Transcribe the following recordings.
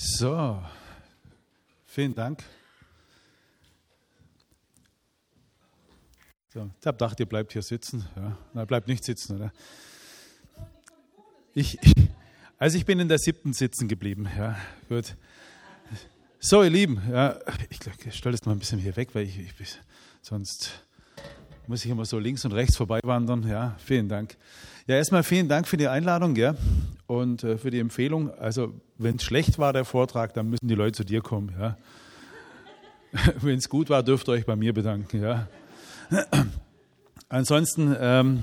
So, vielen Dank. So, ich habe gedacht, ihr bleibt hier sitzen. Ja, na, bleibt nicht sitzen, oder? Ich, also ich bin in der siebten sitzen geblieben. Ja, gut. So, ihr Lieben, ja, ich, ich stelle das mal ein bisschen hier weg, weil ich, ich sonst muss ich immer so links und rechts vorbei wandern. Ja, vielen Dank. Ja, erstmal vielen Dank für die Einladung ja, und äh, für die Empfehlung. Also, wenn es schlecht war, der Vortrag, dann müssen die Leute zu dir kommen. Ja. wenn es gut war, dürft ihr euch bei mir bedanken. Ja. Ansonsten, ähm,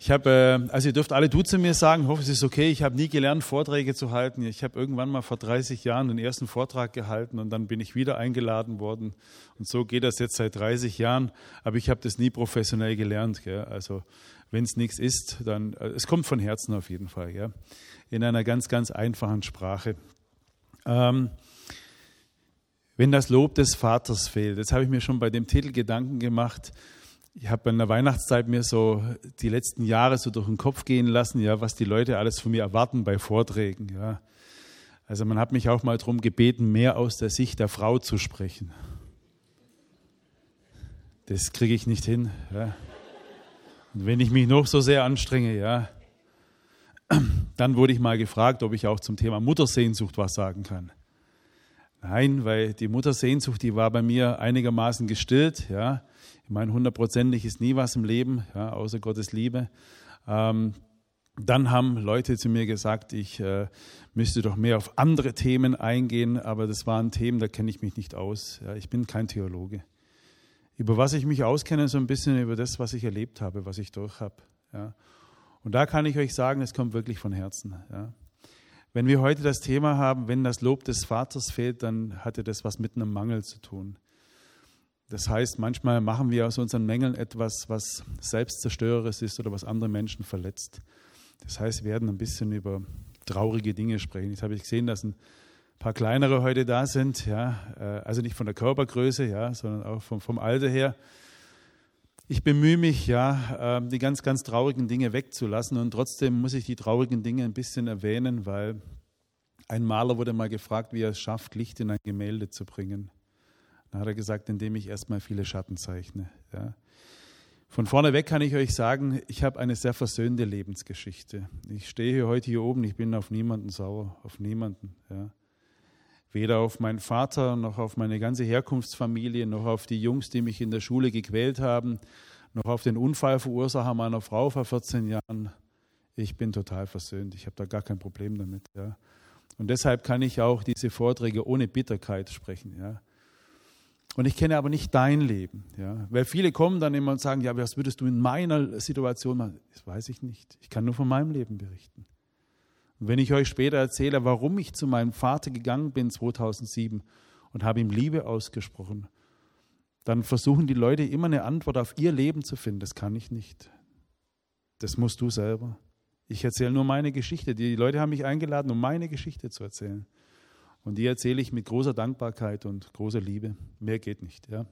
ich habe, äh, also ihr dürft alle du zu mir sagen, ich hoffe, es ist okay. Ich habe nie gelernt, Vorträge zu halten. Ich habe irgendwann mal vor 30 Jahren den ersten Vortrag gehalten und dann bin ich wieder eingeladen worden. Und so geht das jetzt seit 30 Jahren. Aber ich habe das nie professionell gelernt. Gell? Also wenn es nichts ist, dann, äh, es kommt von Herzen auf jeden Fall. Gell? In einer ganz, ganz einfachen Sprache. Ähm, wenn das Lob des Vaters fehlt, das habe ich mir schon bei dem Titel Gedanken gemacht ich habe in der Weihnachtszeit mir so die letzten Jahre so durch den Kopf gehen lassen, ja, was die Leute alles von mir erwarten bei Vorträgen, ja. Also man hat mich auch mal darum gebeten, mehr aus der Sicht der Frau zu sprechen. Das kriege ich nicht hin. Ja. Und wenn ich mich noch so sehr anstrenge, ja, dann wurde ich mal gefragt, ob ich auch zum Thema Muttersehnsucht was sagen kann. Nein, weil die Muttersehnsucht, die war bei mir einigermaßen gestillt, ja. Ich meine, hundertprozentig ist nie was im Leben, ja, außer Gottes Liebe. Ähm, dann haben Leute zu mir gesagt, ich äh, müsste doch mehr auf andere Themen eingehen, aber das waren Themen, da kenne ich mich nicht aus. Ja, ich bin kein Theologe. Über was ich mich auskenne, so ein bisschen über das, was ich erlebt habe, was ich durch habe. Ja. Und da kann ich euch sagen, es kommt wirklich von Herzen. Ja. Wenn wir heute das Thema haben, wenn das Lob des Vaters fehlt, dann hatte das was mit einem Mangel zu tun. Das heißt, manchmal machen wir aus unseren Mängeln etwas, was selbstzerstörerisch ist oder was andere Menschen verletzt. Das heißt, wir werden ein bisschen über traurige Dinge sprechen. Jetzt habe ich gesehen, dass ein paar kleinere heute da sind, ja, äh, also nicht von der Körpergröße, ja, sondern auch vom, vom Alter her. Ich bemühe mich, ja, ähm, die ganz, ganz traurigen Dinge wegzulassen und trotzdem muss ich die traurigen Dinge ein bisschen erwähnen, weil ein Maler wurde mal gefragt, wie er es schafft, Licht in ein Gemälde zu bringen. Dann hat er gesagt, indem ich erstmal viele Schatten zeichne. Ja. Von vorne weg kann ich euch sagen, ich habe eine sehr versöhnte Lebensgeschichte. Ich stehe hier heute hier oben, ich bin auf niemanden sauer, auf niemanden. Ja. Weder auf meinen Vater, noch auf meine ganze Herkunftsfamilie, noch auf die Jungs, die mich in der Schule gequält haben, noch auf den Unfallverursacher meiner Frau vor 14 Jahren. Ich bin total versöhnt. Ich habe da gar kein Problem damit. Ja. Und deshalb kann ich auch diese Vorträge ohne Bitterkeit sprechen. Ja. Und ich kenne aber nicht dein Leben. Ja? Weil viele kommen dann immer und sagen, ja, was würdest du in meiner Situation machen? Das weiß ich nicht. Ich kann nur von meinem Leben berichten. Und wenn ich euch später erzähle, warum ich zu meinem Vater gegangen bin 2007 und habe ihm Liebe ausgesprochen, dann versuchen die Leute immer eine Antwort auf ihr Leben zu finden. Das kann ich nicht. Das musst du selber. Ich erzähle nur meine Geschichte. Die Leute haben mich eingeladen, um meine Geschichte zu erzählen. Und die erzähle ich mit großer Dankbarkeit und großer Liebe. Mehr geht nicht. Ja.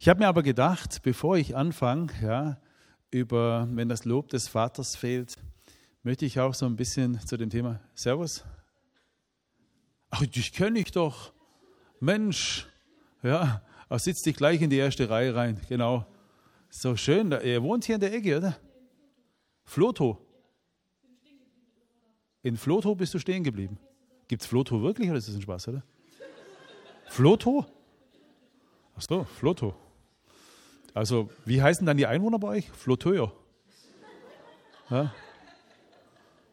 Ich habe mir aber gedacht, bevor ich anfange, ja, über, wenn das Lob des Vaters fehlt, möchte ich auch so ein bisschen zu dem Thema Servus. Ach, dich kenne ich doch. Mensch, ja, ach, sitzt dich gleich in die erste Reihe rein. Genau. So schön. Er wohnt hier in der Ecke, oder? Floto. In Floto bist du stehen geblieben. Gibt es Floto wirklich oder ist das ein Spaß, oder? Floto? Ach so, Floto. Also, wie heißen dann die Einwohner bei euch? Floteur. Ja?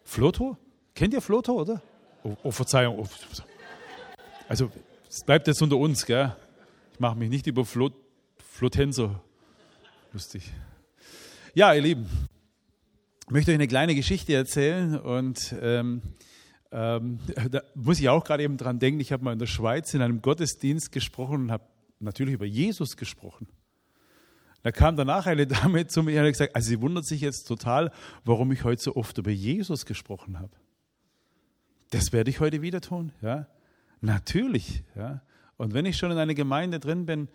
Floto? Kennt ihr Floto, oder? Oh, oh Verzeihung. Oh. Also, es bleibt jetzt unter uns, gell? Ich mache mich nicht über Flot Flotenser lustig. Ja, ihr Lieben, ich möchte euch eine kleine Geschichte erzählen und ähm, ähm, da muss ich auch gerade eben dran denken, ich habe mal in der Schweiz in einem Gottesdienst gesprochen und habe natürlich über Jesus gesprochen. Da kam danach eine Dame zu mir und hat gesagt, also sie wundert sich jetzt total, warum ich heute so oft über Jesus gesprochen habe. Das werde ich heute wieder tun, ja. Natürlich, ja. Und wenn ich schon in einer Gemeinde drin bin,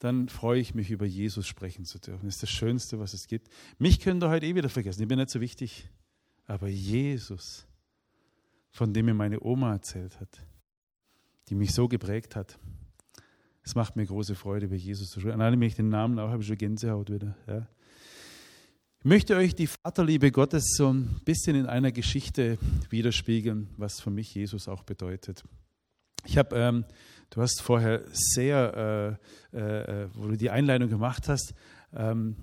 dann freue ich mich, über Jesus sprechen zu dürfen. Das ist das Schönste, was es gibt. Mich könnt ihr heute eh wieder vergessen, ich bin nicht so wichtig. Aber Jesus, von dem mir meine Oma erzählt hat, die mich so geprägt hat. Es macht mir große Freude, über Jesus zu sprechen. An alle mich den Namen auch, habe ich schon Gänsehaut wieder. Ja. Ich möchte euch die Vaterliebe Gottes so ein bisschen in einer Geschichte widerspiegeln, was für mich Jesus auch bedeutet. Ich habe, ähm, du hast vorher sehr, äh, äh, wo du die Einleitung gemacht hast, ähm,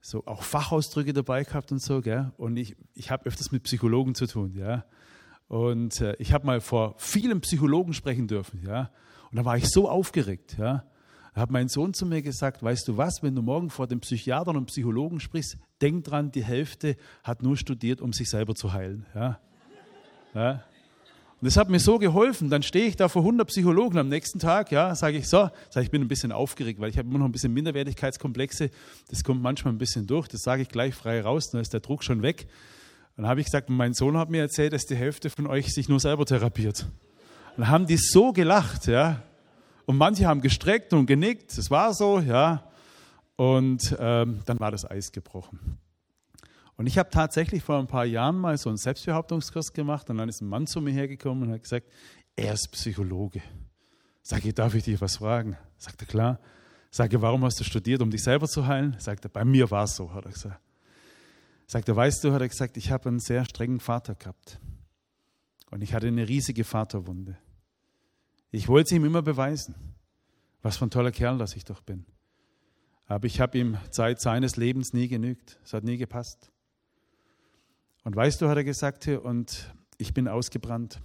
so auch Fachausdrücke dabei gehabt und so, gell? Und ich, ich habe öfters mit Psychologen zu tun, ja. Und äh, ich habe mal vor vielen Psychologen sprechen dürfen, ja. Und da war ich so aufgeregt, ja. Da hat mein Sohn zu mir gesagt, weißt du was, wenn du morgen vor dem Psychiater und Psychologen sprichst, denk dran, die Hälfte hat nur studiert, um sich selber zu heilen, ja. ja. Und das hat mir so geholfen. Dann stehe ich da vor 100 Psychologen am nächsten Tag, ja, sage ich so, sage ich bin ein bisschen aufgeregt, weil ich habe immer noch ein bisschen Minderwertigkeitskomplexe. Das kommt manchmal ein bisschen durch. Das sage ich gleich frei raus, dann ist der Druck schon weg. Dann habe ich gesagt, mein Sohn hat mir erzählt, dass die Hälfte von euch sich nur selber therapiert. Und dann haben die so gelacht, ja. Und manche haben gestreckt und genickt. Das war so, ja. Und ähm, dann war das Eis gebrochen. Und ich habe tatsächlich vor ein paar Jahren mal so einen Selbstbehauptungskurs gemacht und dann ist ein Mann zu mir hergekommen und hat gesagt, er ist Psychologe. Sag ich, darf ich dich was fragen? Sagt er, klar. Sage, warum hast du studiert, um dich selber zu heilen? Sagt er, bei mir war es so, hat er gesagt. Sagt er, weißt du, hat er gesagt, ich habe einen sehr strengen Vater gehabt. Und ich hatte eine riesige Vaterwunde. Ich wollte ihm immer beweisen, was für ein toller Kerl das ich doch bin. Aber ich habe ihm Zeit seines Lebens nie genügt. Es hat nie gepasst. Und weißt du, hat er gesagt, und ich bin ausgebrannt.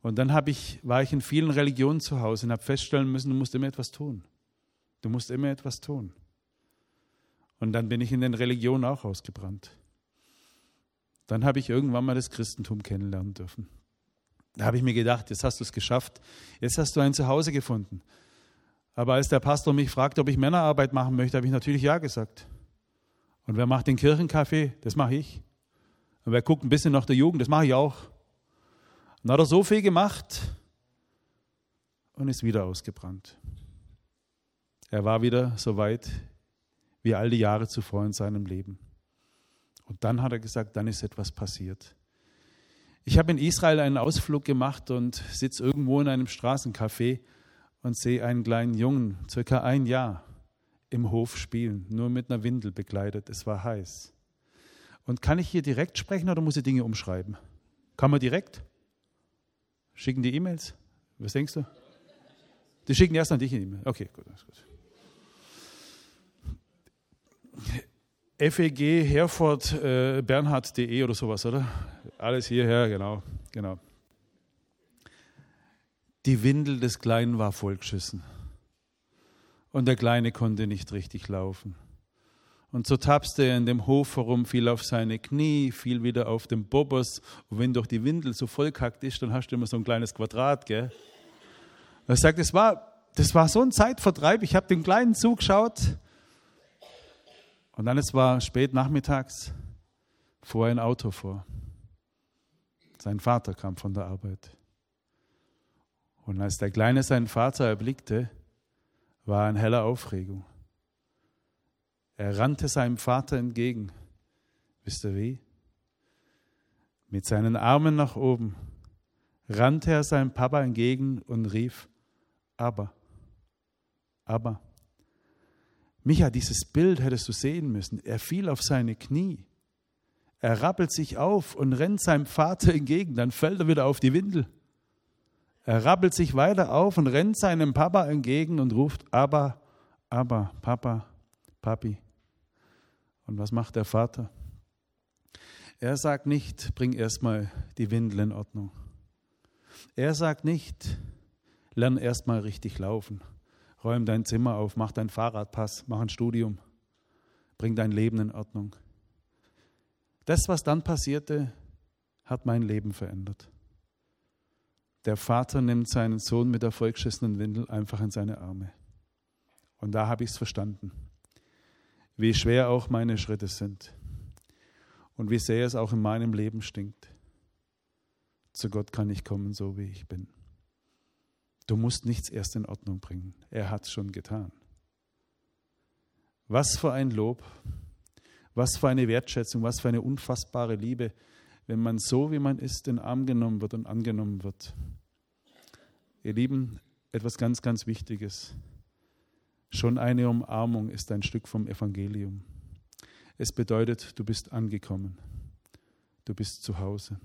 Und dann ich, war ich in vielen Religionen zu Hause und habe feststellen müssen, du musst immer etwas tun. Du musst immer etwas tun. Und dann bin ich in den Religionen auch ausgebrannt. Dann habe ich irgendwann mal das Christentum kennenlernen dürfen. Da habe ich mir gedacht, jetzt hast du es geschafft, jetzt hast du ein Zuhause gefunden. Aber als der Pastor mich fragte, ob ich Männerarbeit machen möchte, habe ich natürlich Ja gesagt. Und wer macht den Kirchenkaffee? Das mache ich. Und wer guckt ein bisschen nach der Jugend, das mache ich auch. Und dann hat er so viel gemacht und ist wieder ausgebrannt. Er war wieder so weit wie all die Jahre zuvor in seinem Leben. Und dann hat er gesagt, dann ist etwas passiert. Ich habe in Israel einen Ausflug gemacht und sitze irgendwo in einem Straßencafé und sehe einen kleinen Jungen, circa ein Jahr, im Hof spielen, nur mit einer Windel bekleidet. Es war heiß. Und kann ich hier direkt sprechen oder muss ich Dinge umschreiben? Kann man direkt? Schicken die E-Mails? Was denkst du? Die schicken erst an dich eine E-Mail. Okay, gut, alles gut. FEG Herford äh, Bernhard.de oder sowas, oder? Alles hierher, genau, genau. Die Windel des Kleinen war vollgeschissen. Und der Kleine konnte nicht richtig laufen. Und so tapste er in dem Hof herum, fiel auf seine Knie, fiel wieder auf den Bobos. Und wenn doch die Windel so vollkackt ist, dann hast du immer so ein kleines Quadrat, gell? Er sagt, das war, das war so ein Zeitvertreib. Ich habe den Kleinen zugeschaut. Und dann, es war spät nachmittags, fuhr ein Auto vor. Sein Vater kam von der Arbeit. Und als der Kleine seinen Vater erblickte, war er in heller Aufregung. Er rannte seinem Vater entgegen. Wisst ihr wie? Mit seinen Armen nach oben rannte er seinem Papa entgegen und rief, aber, aber. Micha, dieses Bild hättest du sehen müssen. Er fiel auf seine Knie. Er rappelt sich auf und rennt seinem Vater entgegen. Dann fällt er wieder auf die Windel. Er rappelt sich weiter auf und rennt seinem Papa entgegen und ruft, aber, aber, Papa, Papi. Und was macht der Vater? Er sagt nicht, bring erstmal die Windel in Ordnung. Er sagt nicht, lern erstmal richtig laufen. Räum dein Zimmer auf, mach dein Fahrradpass, mach ein Studium, bring dein Leben in Ordnung. Das, was dann passierte, hat mein Leben verändert. Der Vater nimmt seinen Sohn mit der vollgeschissenen Windel einfach in seine Arme. Und da habe ich es verstanden wie schwer auch meine Schritte sind und wie sehr es auch in meinem Leben stinkt. Zu Gott kann ich kommen, so wie ich bin. Du musst nichts erst in Ordnung bringen. Er hat es schon getan. Was für ein Lob, was für eine Wertschätzung, was für eine unfassbare Liebe, wenn man so, wie man ist, in Arm genommen wird und angenommen wird. Ihr Lieben, etwas ganz, ganz Wichtiges. Schon eine Umarmung ist ein Stück vom Evangelium. Es bedeutet, du bist angekommen. Du bist zu Hause.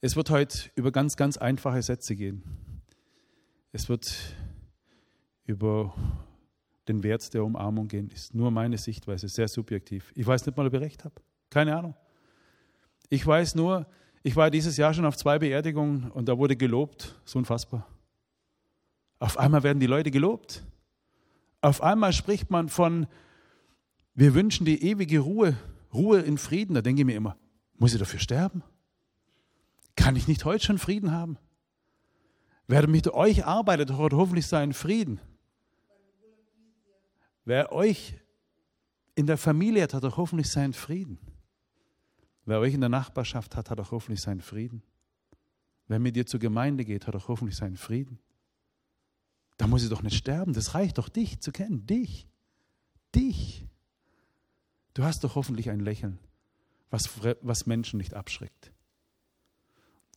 Es wird heute über ganz, ganz einfache Sätze gehen. Es wird über den Wert der Umarmung gehen. Ist nur meine Sichtweise, sehr subjektiv. Ich weiß nicht mal, ob ich recht habe. Keine Ahnung. Ich weiß nur, ich war dieses Jahr schon auf zwei Beerdigungen und da wurde gelobt. So unfassbar. Auf einmal werden die Leute gelobt. Auf einmal spricht man von, wir wünschen die ewige Ruhe, Ruhe in Frieden. Da denke ich mir immer, muss ich dafür sterben? Kann ich nicht heute schon Frieden haben? Wer mit euch arbeitet, hat hoffentlich seinen Frieden. Wer euch in der Familie hat, hat doch hoffentlich seinen Frieden. Wer euch in der Nachbarschaft hat, hat auch hoffentlich seinen Frieden. Wer mit dir zur Gemeinde geht, hat auch hoffentlich seinen Frieden. Da muss ich doch nicht sterben. Das reicht doch, dich zu kennen. Dich. Dich. Du hast doch hoffentlich ein Lächeln, was, was Menschen nicht abschreckt.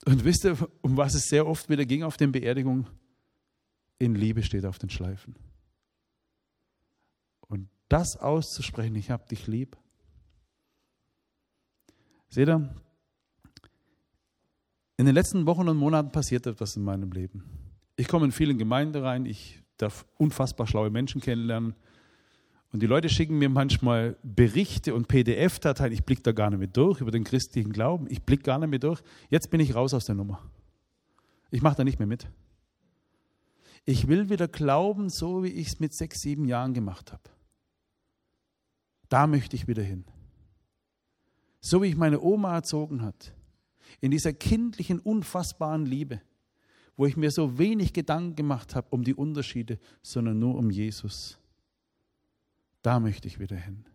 Und wisst ihr, um was es sehr oft wieder ging auf den Beerdigungen? In Liebe steht auf den Schleifen. Und das auszusprechen, ich habe dich lieb. Seht ihr, in den letzten Wochen und Monaten passiert etwas in meinem Leben. Ich komme in vielen Gemeinden rein, ich darf unfassbar schlaue Menschen kennenlernen. Und die Leute schicken mir manchmal Berichte und PDF-Dateien. Ich blicke da gar nicht mehr durch über den christlichen Glauben. Ich blicke gar nicht mehr durch. Jetzt bin ich raus aus der Nummer. Ich mache da nicht mehr mit. Ich will wieder glauben, so wie ich es mit sechs, sieben Jahren gemacht habe. Da möchte ich wieder hin. So wie ich meine Oma erzogen hat. In dieser kindlichen, unfassbaren Liebe wo ich mir so wenig Gedanken gemacht habe um die Unterschiede, sondern nur um Jesus. Da möchte ich wieder hin.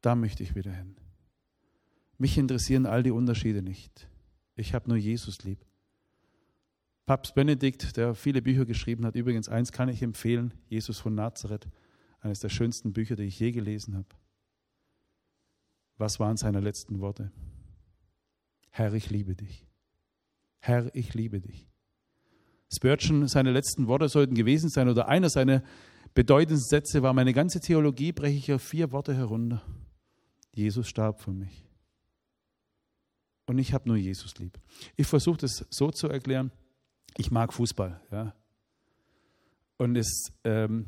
Da möchte ich wieder hin. Mich interessieren all die Unterschiede nicht. Ich habe nur Jesus lieb. Papst Benedikt, der viele Bücher geschrieben hat, übrigens eins kann ich empfehlen, Jesus von Nazareth, eines der schönsten Bücher, die ich je gelesen habe. Was waren seine letzten Worte? Herr, ich liebe dich. Herr, ich liebe dich. Spurgeon, seine letzten Worte sollten gewesen sein, oder einer seiner bedeutendsten Sätze war, meine ganze Theologie breche ich auf vier Worte herunter. Jesus starb für mich. Und ich habe nur Jesus lieb. Ich versuche das so zu erklären, ich mag Fußball. Ja. Und es, ähm,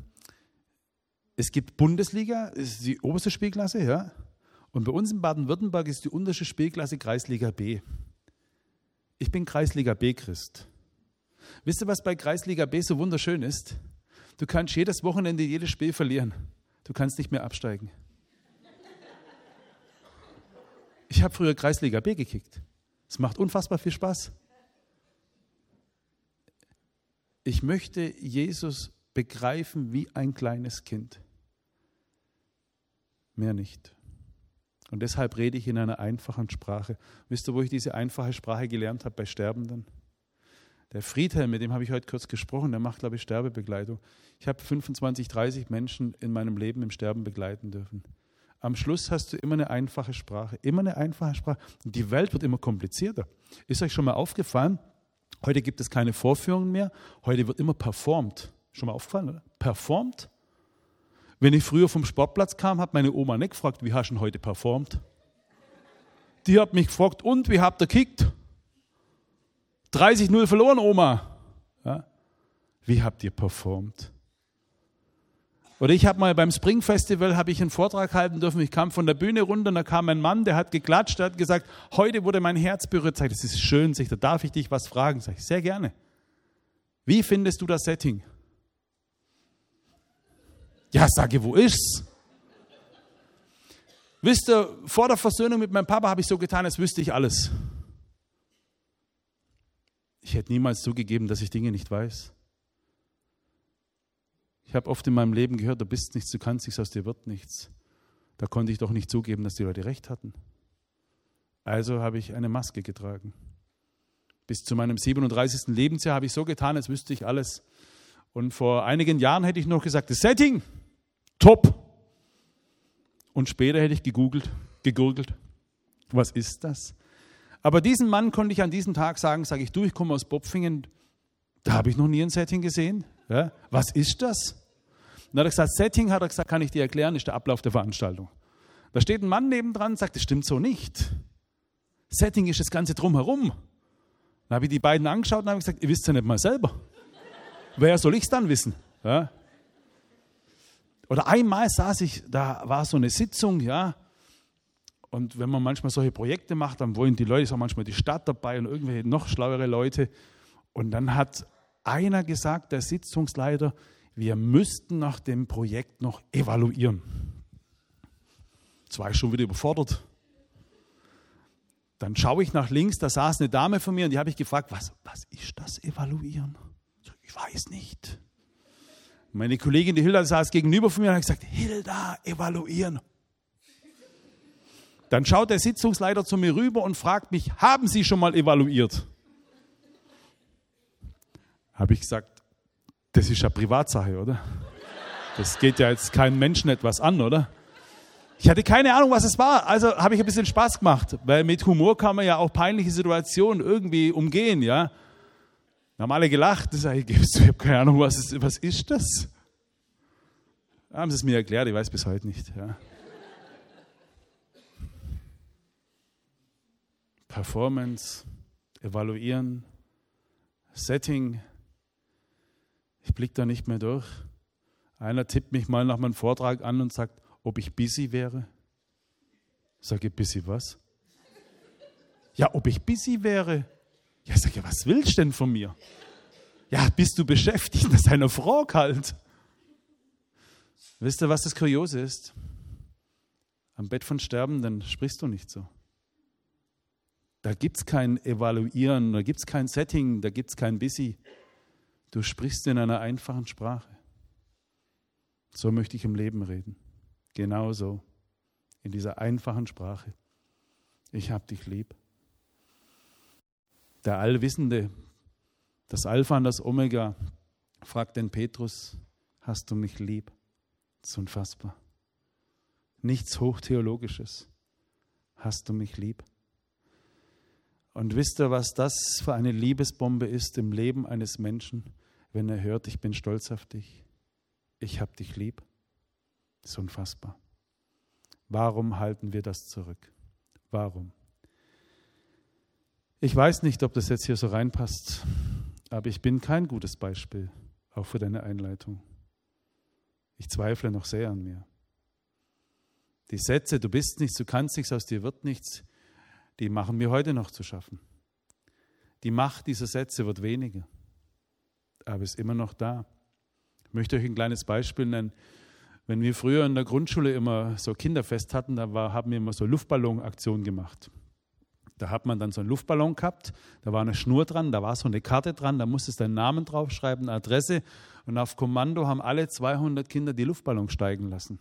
es gibt Bundesliga, ist die oberste Spielklasse, ja. Und bei uns in Baden-Württemberg ist die unterste Spielklasse Kreisliga B. Ich bin Kreisliga B-Christ. Wisst ihr, was bei Kreisliga B so wunderschön ist? Du kannst jedes Wochenende jedes Spiel verlieren. Du kannst nicht mehr absteigen. Ich habe früher Kreisliga B gekickt. Es macht unfassbar viel Spaß. Ich möchte Jesus begreifen wie ein kleines Kind. Mehr nicht. Und deshalb rede ich in einer einfachen Sprache. Wisst ihr, wo ich diese einfache Sprache gelernt habe? Bei Sterbenden. Der Friedhelm, mit dem habe ich heute kurz gesprochen, der macht, glaube ich, Sterbebegleitung. Ich habe 25, 30 Menschen in meinem Leben im Sterben begleiten dürfen. Am Schluss hast du immer eine einfache Sprache, immer eine einfache Sprache. Und die Welt wird immer komplizierter. Ist euch schon mal aufgefallen? Heute gibt es keine Vorführungen mehr, heute wird immer performt. Schon mal aufgefallen, oder? Performt? Wenn ich früher vom Sportplatz kam, hat meine Oma nicht gefragt, wie hast du heute performt? Die hat mich gefragt, und wie habt ihr gekickt? 30-0 verloren, Oma. Ja? Wie habt ihr performt? Oder ich habe mal beim Spring Festival habe ich einen Vortrag halten dürfen. Ich kam von der Bühne runter und da kam ein Mann, der hat geklatscht, der hat gesagt, heute wurde mein Herz berührt. Sag, das ist schön, sich, da darf ich dich was fragen. Sag ich, sehr gerne. Wie findest du das Setting? Ja, sage, wo ist's? Wisst ihr, vor der Versöhnung mit meinem Papa habe ich so getan, als wüsste ich alles. Ich hätte niemals zugegeben, dass ich Dinge nicht weiß. Ich habe oft in meinem Leben gehört, du bist nichts, du kannst nichts, aus dir wird nichts. Da konnte ich doch nicht zugeben, dass die Leute recht hatten. Also habe ich eine Maske getragen. Bis zu meinem 37. Lebensjahr habe ich so getan, als wüsste ich alles. Und vor einigen Jahren hätte ich noch gesagt, das Setting, top. Und später hätte ich gegoogelt, gegurgelt. Was ist das? Aber diesen Mann konnte ich an diesem Tag sagen, sage ich, du, ich komme aus Bopfingen, da habe ich noch nie ein Setting gesehen. Ja? Was ist das? dann hat er gesagt, Setting, hat er gesagt, kann ich dir erklären, ist der Ablauf der Veranstaltung. Da steht ein Mann nebendran und sagt, das stimmt so nicht. Setting ist das Ganze drumherum. Dann habe ich die beiden angeschaut und habe gesagt, ihr wisst ja nicht mal selber. Wer soll ich es dann wissen? Ja? Oder einmal saß ich, da war so eine Sitzung, ja. Und wenn man manchmal solche Projekte macht, dann wollen die Leute, ist auch manchmal die Stadt dabei und irgendwelche noch schlauere Leute. Und dann hat einer gesagt, der Sitzungsleiter, wir müssten nach dem Projekt noch evaluieren. Jetzt war ich schon wieder überfordert. Dann schaue ich nach links, da saß eine Dame von mir und die habe ich gefragt, was, was ist das Evaluieren? Ich weiß nicht. Meine Kollegin, die Hilda, saß gegenüber von mir und hat gesagt, Hilda, evaluieren. Dann schaut der Sitzungsleiter zu mir rüber und fragt mich, haben Sie schon mal evaluiert? Habe ich gesagt, das ist ja Privatsache, oder? Das geht ja jetzt keinem Menschen etwas an, oder? Ich hatte keine Ahnung, was es war. Also habe ich ein bisschen Spaß gemacht, weil mit Humor kann man ja auch peinliche Situationen irgendwie umgehen, ja. Wir haben alle gelacht. Das ich, ich habe keine Ahnung, was ist, was ist das? Haben sie es mir erklärt, ich weiß bis heute nicht. Ja. Performance, evaluieren, Setting. Ich blicke da nicht mehr durch. Einer tippt mich mal nach meinem Vortrag an und sagt, ob ich busy wäre. Sage busy was? Ja, ob ich busy wäre. Ja, sage, was willst du denn von mir? Ja, bist du beschäftigt? Das ist eine Frage halt. Wisst ihr, was das Kuriose ist? Am Bett von Sterbenden sprichst du nicht so. Da gibt es kein Evaluieren, da gibt es kein Setting, da gibt es kein Busy. Du sprichst in einer einfachen Sprache. So möchte ich im Leben reden. Genauso. In dieser einfachen Sprache. Ich hab dich lieb der Allwissende, das Alpha und das Omega, fragt den Petrus, hast du mich lieb? Das ist unfassbar. Nichts Hochtheologisches. Hast du mich lieb? Und wisst ihr, was das für eine Liebesbombe ist im Leben eines Menschen, wenn er hört, ich bin stolz auf dich, ich hab dich lieb? Das ist unfassbar. Warum halten wir das zurück? Warum? Ich weiß nicht, ob das jetzt hier so reinpasst, aber ich bin kein gutes Beispiel, auch für deine Einleitung. Ich zweifle noch sehr an mir. Die Sätze, du bist nichts, du kannst nichts, aus dir wird nichts, die machen mir heute noch zu schaffen. Die Macht dieser Sätze wird weniger, aber ist immer noch da. Ich möchte euch ein kleines Beispiel nennen. Wenn wir früher in der Grundschule immer so Kinderfest hatten, da war, haben wir immer so Luftballonaktionen gemacht. Da hat man dann so einen Luftballon gehabt, da war eine Schnur dran, da war so eine Karte dran, da musstest du deinen Namen draufschreiben, eine Adresse und auf Kommando haben alle 200 Kinder die Luftballon steigen lassen.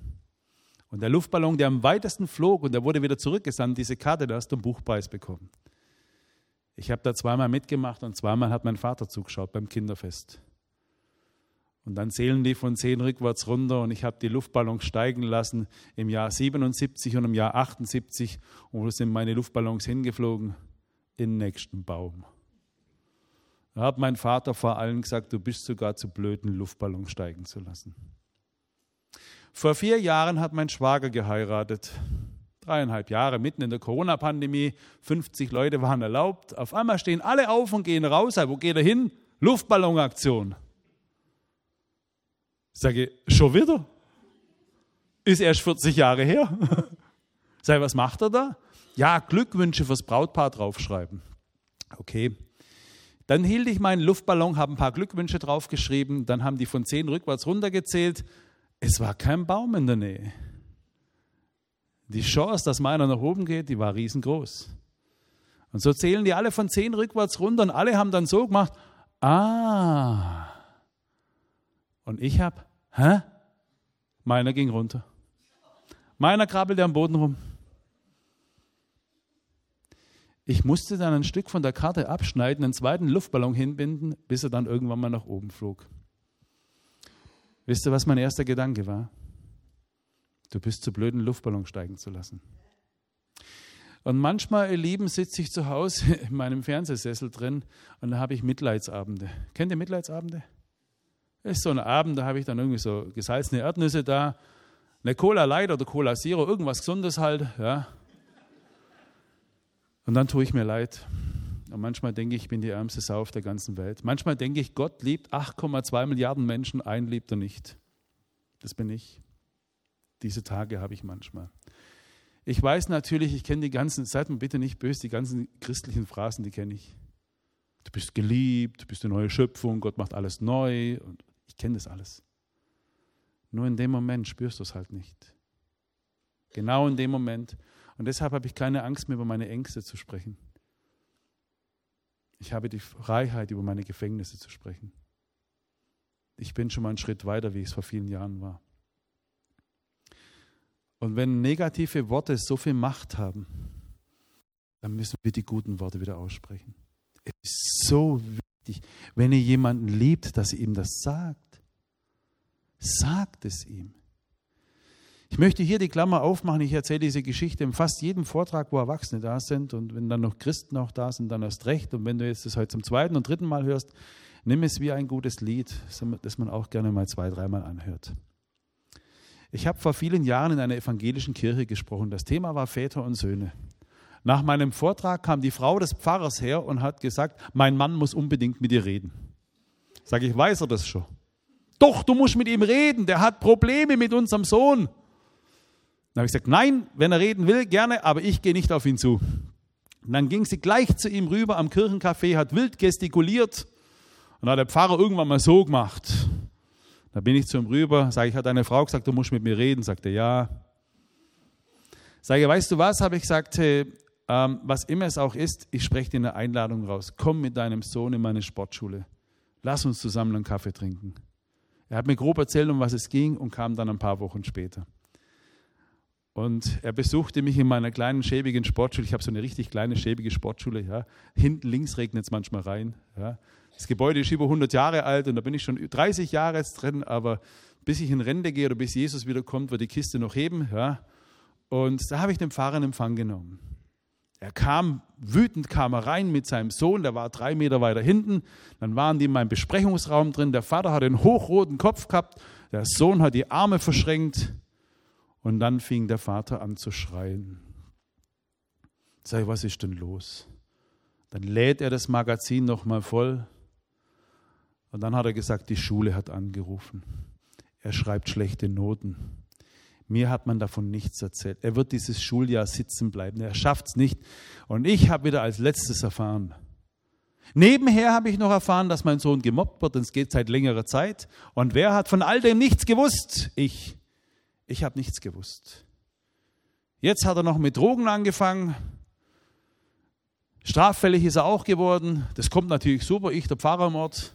Und der Luftballon, der am weitesten flog und der wurde wieder zurückgesandt, diese Karte, da hast du einen Buchpreis bekommen. Ich habe da zweimal mitgemacht und zweimal hat mein Vater zugeschaut beim Kinderfest. Und dann zählen die von 10 rückwärts runter und ich habe die Luftballons steigen lassen im Jahr 77 und im Jahr 78 und wo sind meine Luftballons hingeflogen? In den nächsten Baum. Da hat mein Vater vor allen gesagt, du bist sogar zu blöd, einen Luftballon steigen zu lassen. Vor vier Jahren hat mein Schwager geheiratet. Dreieinhalb Jahre mitten in der Corona-Pandemie. 50 Leute waren erlaubt. Auf einmal stehen alle auf und gehen raus. Wo geht er hin? Luftballonaktion. Sage, schon wieder? Ist erst 40 Jahre her. Sag, was macht er da? Ja, Glückwünsche fürs Brautpaar draufschreiben. Okay. Dann hielt ich meinen Luftballon, habe ein paar Glückwünsche draufgeschrieben, dann haben die von 10 rückwärts runtergezählt. Es war kein Baum in der Nähe. Die Chance, dass meiner nach oben geht, die war riesengroß. Und so zählen die alle von 10 rückwärts runter und alle haben dann so gemacht, ah, und ich habe, hä? Meiner ging runter. Meiner krabbelte am Boden rum. Ich musste dann ein Stück von der Karte abschneiden, einen zweiten Luftballon hinbinden, bis er dann irgendwann mal nach oben flog. Wisst ihr, was mein erster Gedanke war? Du bist zu blöd, einen Luftballon steigen zu lassen. Und manchmal, ihr Lieben, sitze ich zu Hause in meinem Fernsehsessel drin und da habe ich Mitleidsabende. Kennt ihr Mitleidsabende? Das ist so ein Abend, da habe ich dann irgendwie so gesalzene Erdnüsse da, eine Cola Light oder Cola Zero, irgendwas Gesundes halt, ja. Und dann tue ich mir leid. Und manchmal denke ich, ich bin die ärmste Sau auf der ganzen Welt. Manchmal denke ich, Gott liebt 8,2 Milliarden Menschen, einen liebt er nicht. Das bin ich. Diese Tage habe ich manchmal. Ich weiß natürlich, ich kenne die ganzen, seid mir bitte nicht böse, die ganzen christlichen Phrasen, die kenne ich. Du bist geliebt, du bist eine neue Schöpfung, Gott macht alles neu. Und ich kenne das alles. Nur in dem Moment spürst du es halt nicht. Genau in dem Moment. Und deshalb habe ich keine Angst mehr, über meine Ängste zu sprechen. Ich habe die Freiheit, über meine Gefängnisse zu sprechen. Ich bin schon mal einen Schritt weiter, wie ich es vor vielen Jahren war. Und wenn negative Worte so viel Macht haben, dann müssen wir die guten Worte wieder aussprechen. Es ist so wichtig, wenn ihr jemanden liebt, dass ihr ihm das sagt. Sagt es ihm. Ich möchte hier die Klammer aufmachen. Ich erzähle diese Geschichte in fast jedem Vortrag, wo Erwachsene da sind. Und wenn dann noch Christen auch da sind, dann erst recht. Und wenn du jetzt das heute zum zweiten und dritten Mal hörst, nimm es wie ein gutes Lied, das man auch gerne mal zwei, dreimal anhört. Ich habe vor vielen Jahren in einer evangelischen Kirche gesprochen. Das Thema war Väter und Söhne. Nach meinem Vortrag kam die Frau des Pfarrers her und hat gesagt, mein Mann muss unbedingt mit dir reden. Sage ich, weiß er das schon? Doch, du musst mit ihm reden, der hat Probleme mit unserem Sohn. Dann habe ich gesagt, nein, wenn er reden will, gerne, aber ich gehe nicht auf ihn zu. Und dann ging sie gleich zu ihm rüber am Kirchencafé, hat wild gestikuliert und hat der Pfarrer irgendwann mal so gemacht. Da bin ich zu ihm rüber, sage ich, hat eine Frau gesagt, du musst mit mir reden? Sagt er, ja. Sage, weißt du was, habe ich gesagt, ähm, was immer es auch ist, ich spreche dir eine Einladung raus. Komm mit deinem Sohn in meine Sportschule. Lass uns zusammen einen Kaffee trinken. Er hat mir grob erzählt, um was es ging und kam dann ein paar Wochen später. Und er besuchte mich in meiner kleinen, schäbigen Sportschule. Ich habe so eine richtig kleine, schäbige Sportschule. Ja. Hinten links regnet es manchmal rein. Ja. Das Gebäude ist über 100 Jahre alt und da bin ich schon 30 Jahre jetzt drin, aber bis ich in Rente gehe oder bis Jesus wiederkommt, wird die Kiste noch heben. Ja. Und da habe ich den Pfarrer in Empfang genommen. Er kam, wütend kam er rein mit seinem Sohn, der war drei Meter weiter hinten. Dann waren die in meinem Besprechungsraum drin. Der Vater hat einen hochroten Kopf gehabt, der Sohn hat die Arme verschränkt und dann fing der Vater an zu schreien. Sag ich, was ist denn los? Dann lädt er das Magazin nochmal voll und dann hat er gesagt, die Schule hat angerufen. Er schreibt schlechte Noten. Mir hat man davon nichts erzählt. Er wird dieses Schuljahr sitzen bleiben. Er schafft es nicht. Und ich habe wieder als letztes erfahren. Nebenher habe ich noch erfahren, dass mein Sohn gemobbt wird und es geht seit längerer Zeit. Und wer hat von all dem nichts gewusst? Ich. Ich habe nichts gewusst. Jetzt hat er noch mit Drogen angefangen. Straffällig ist er auch geworden. Das kommt natürlich super. Ich, der Pfarrer im Ort.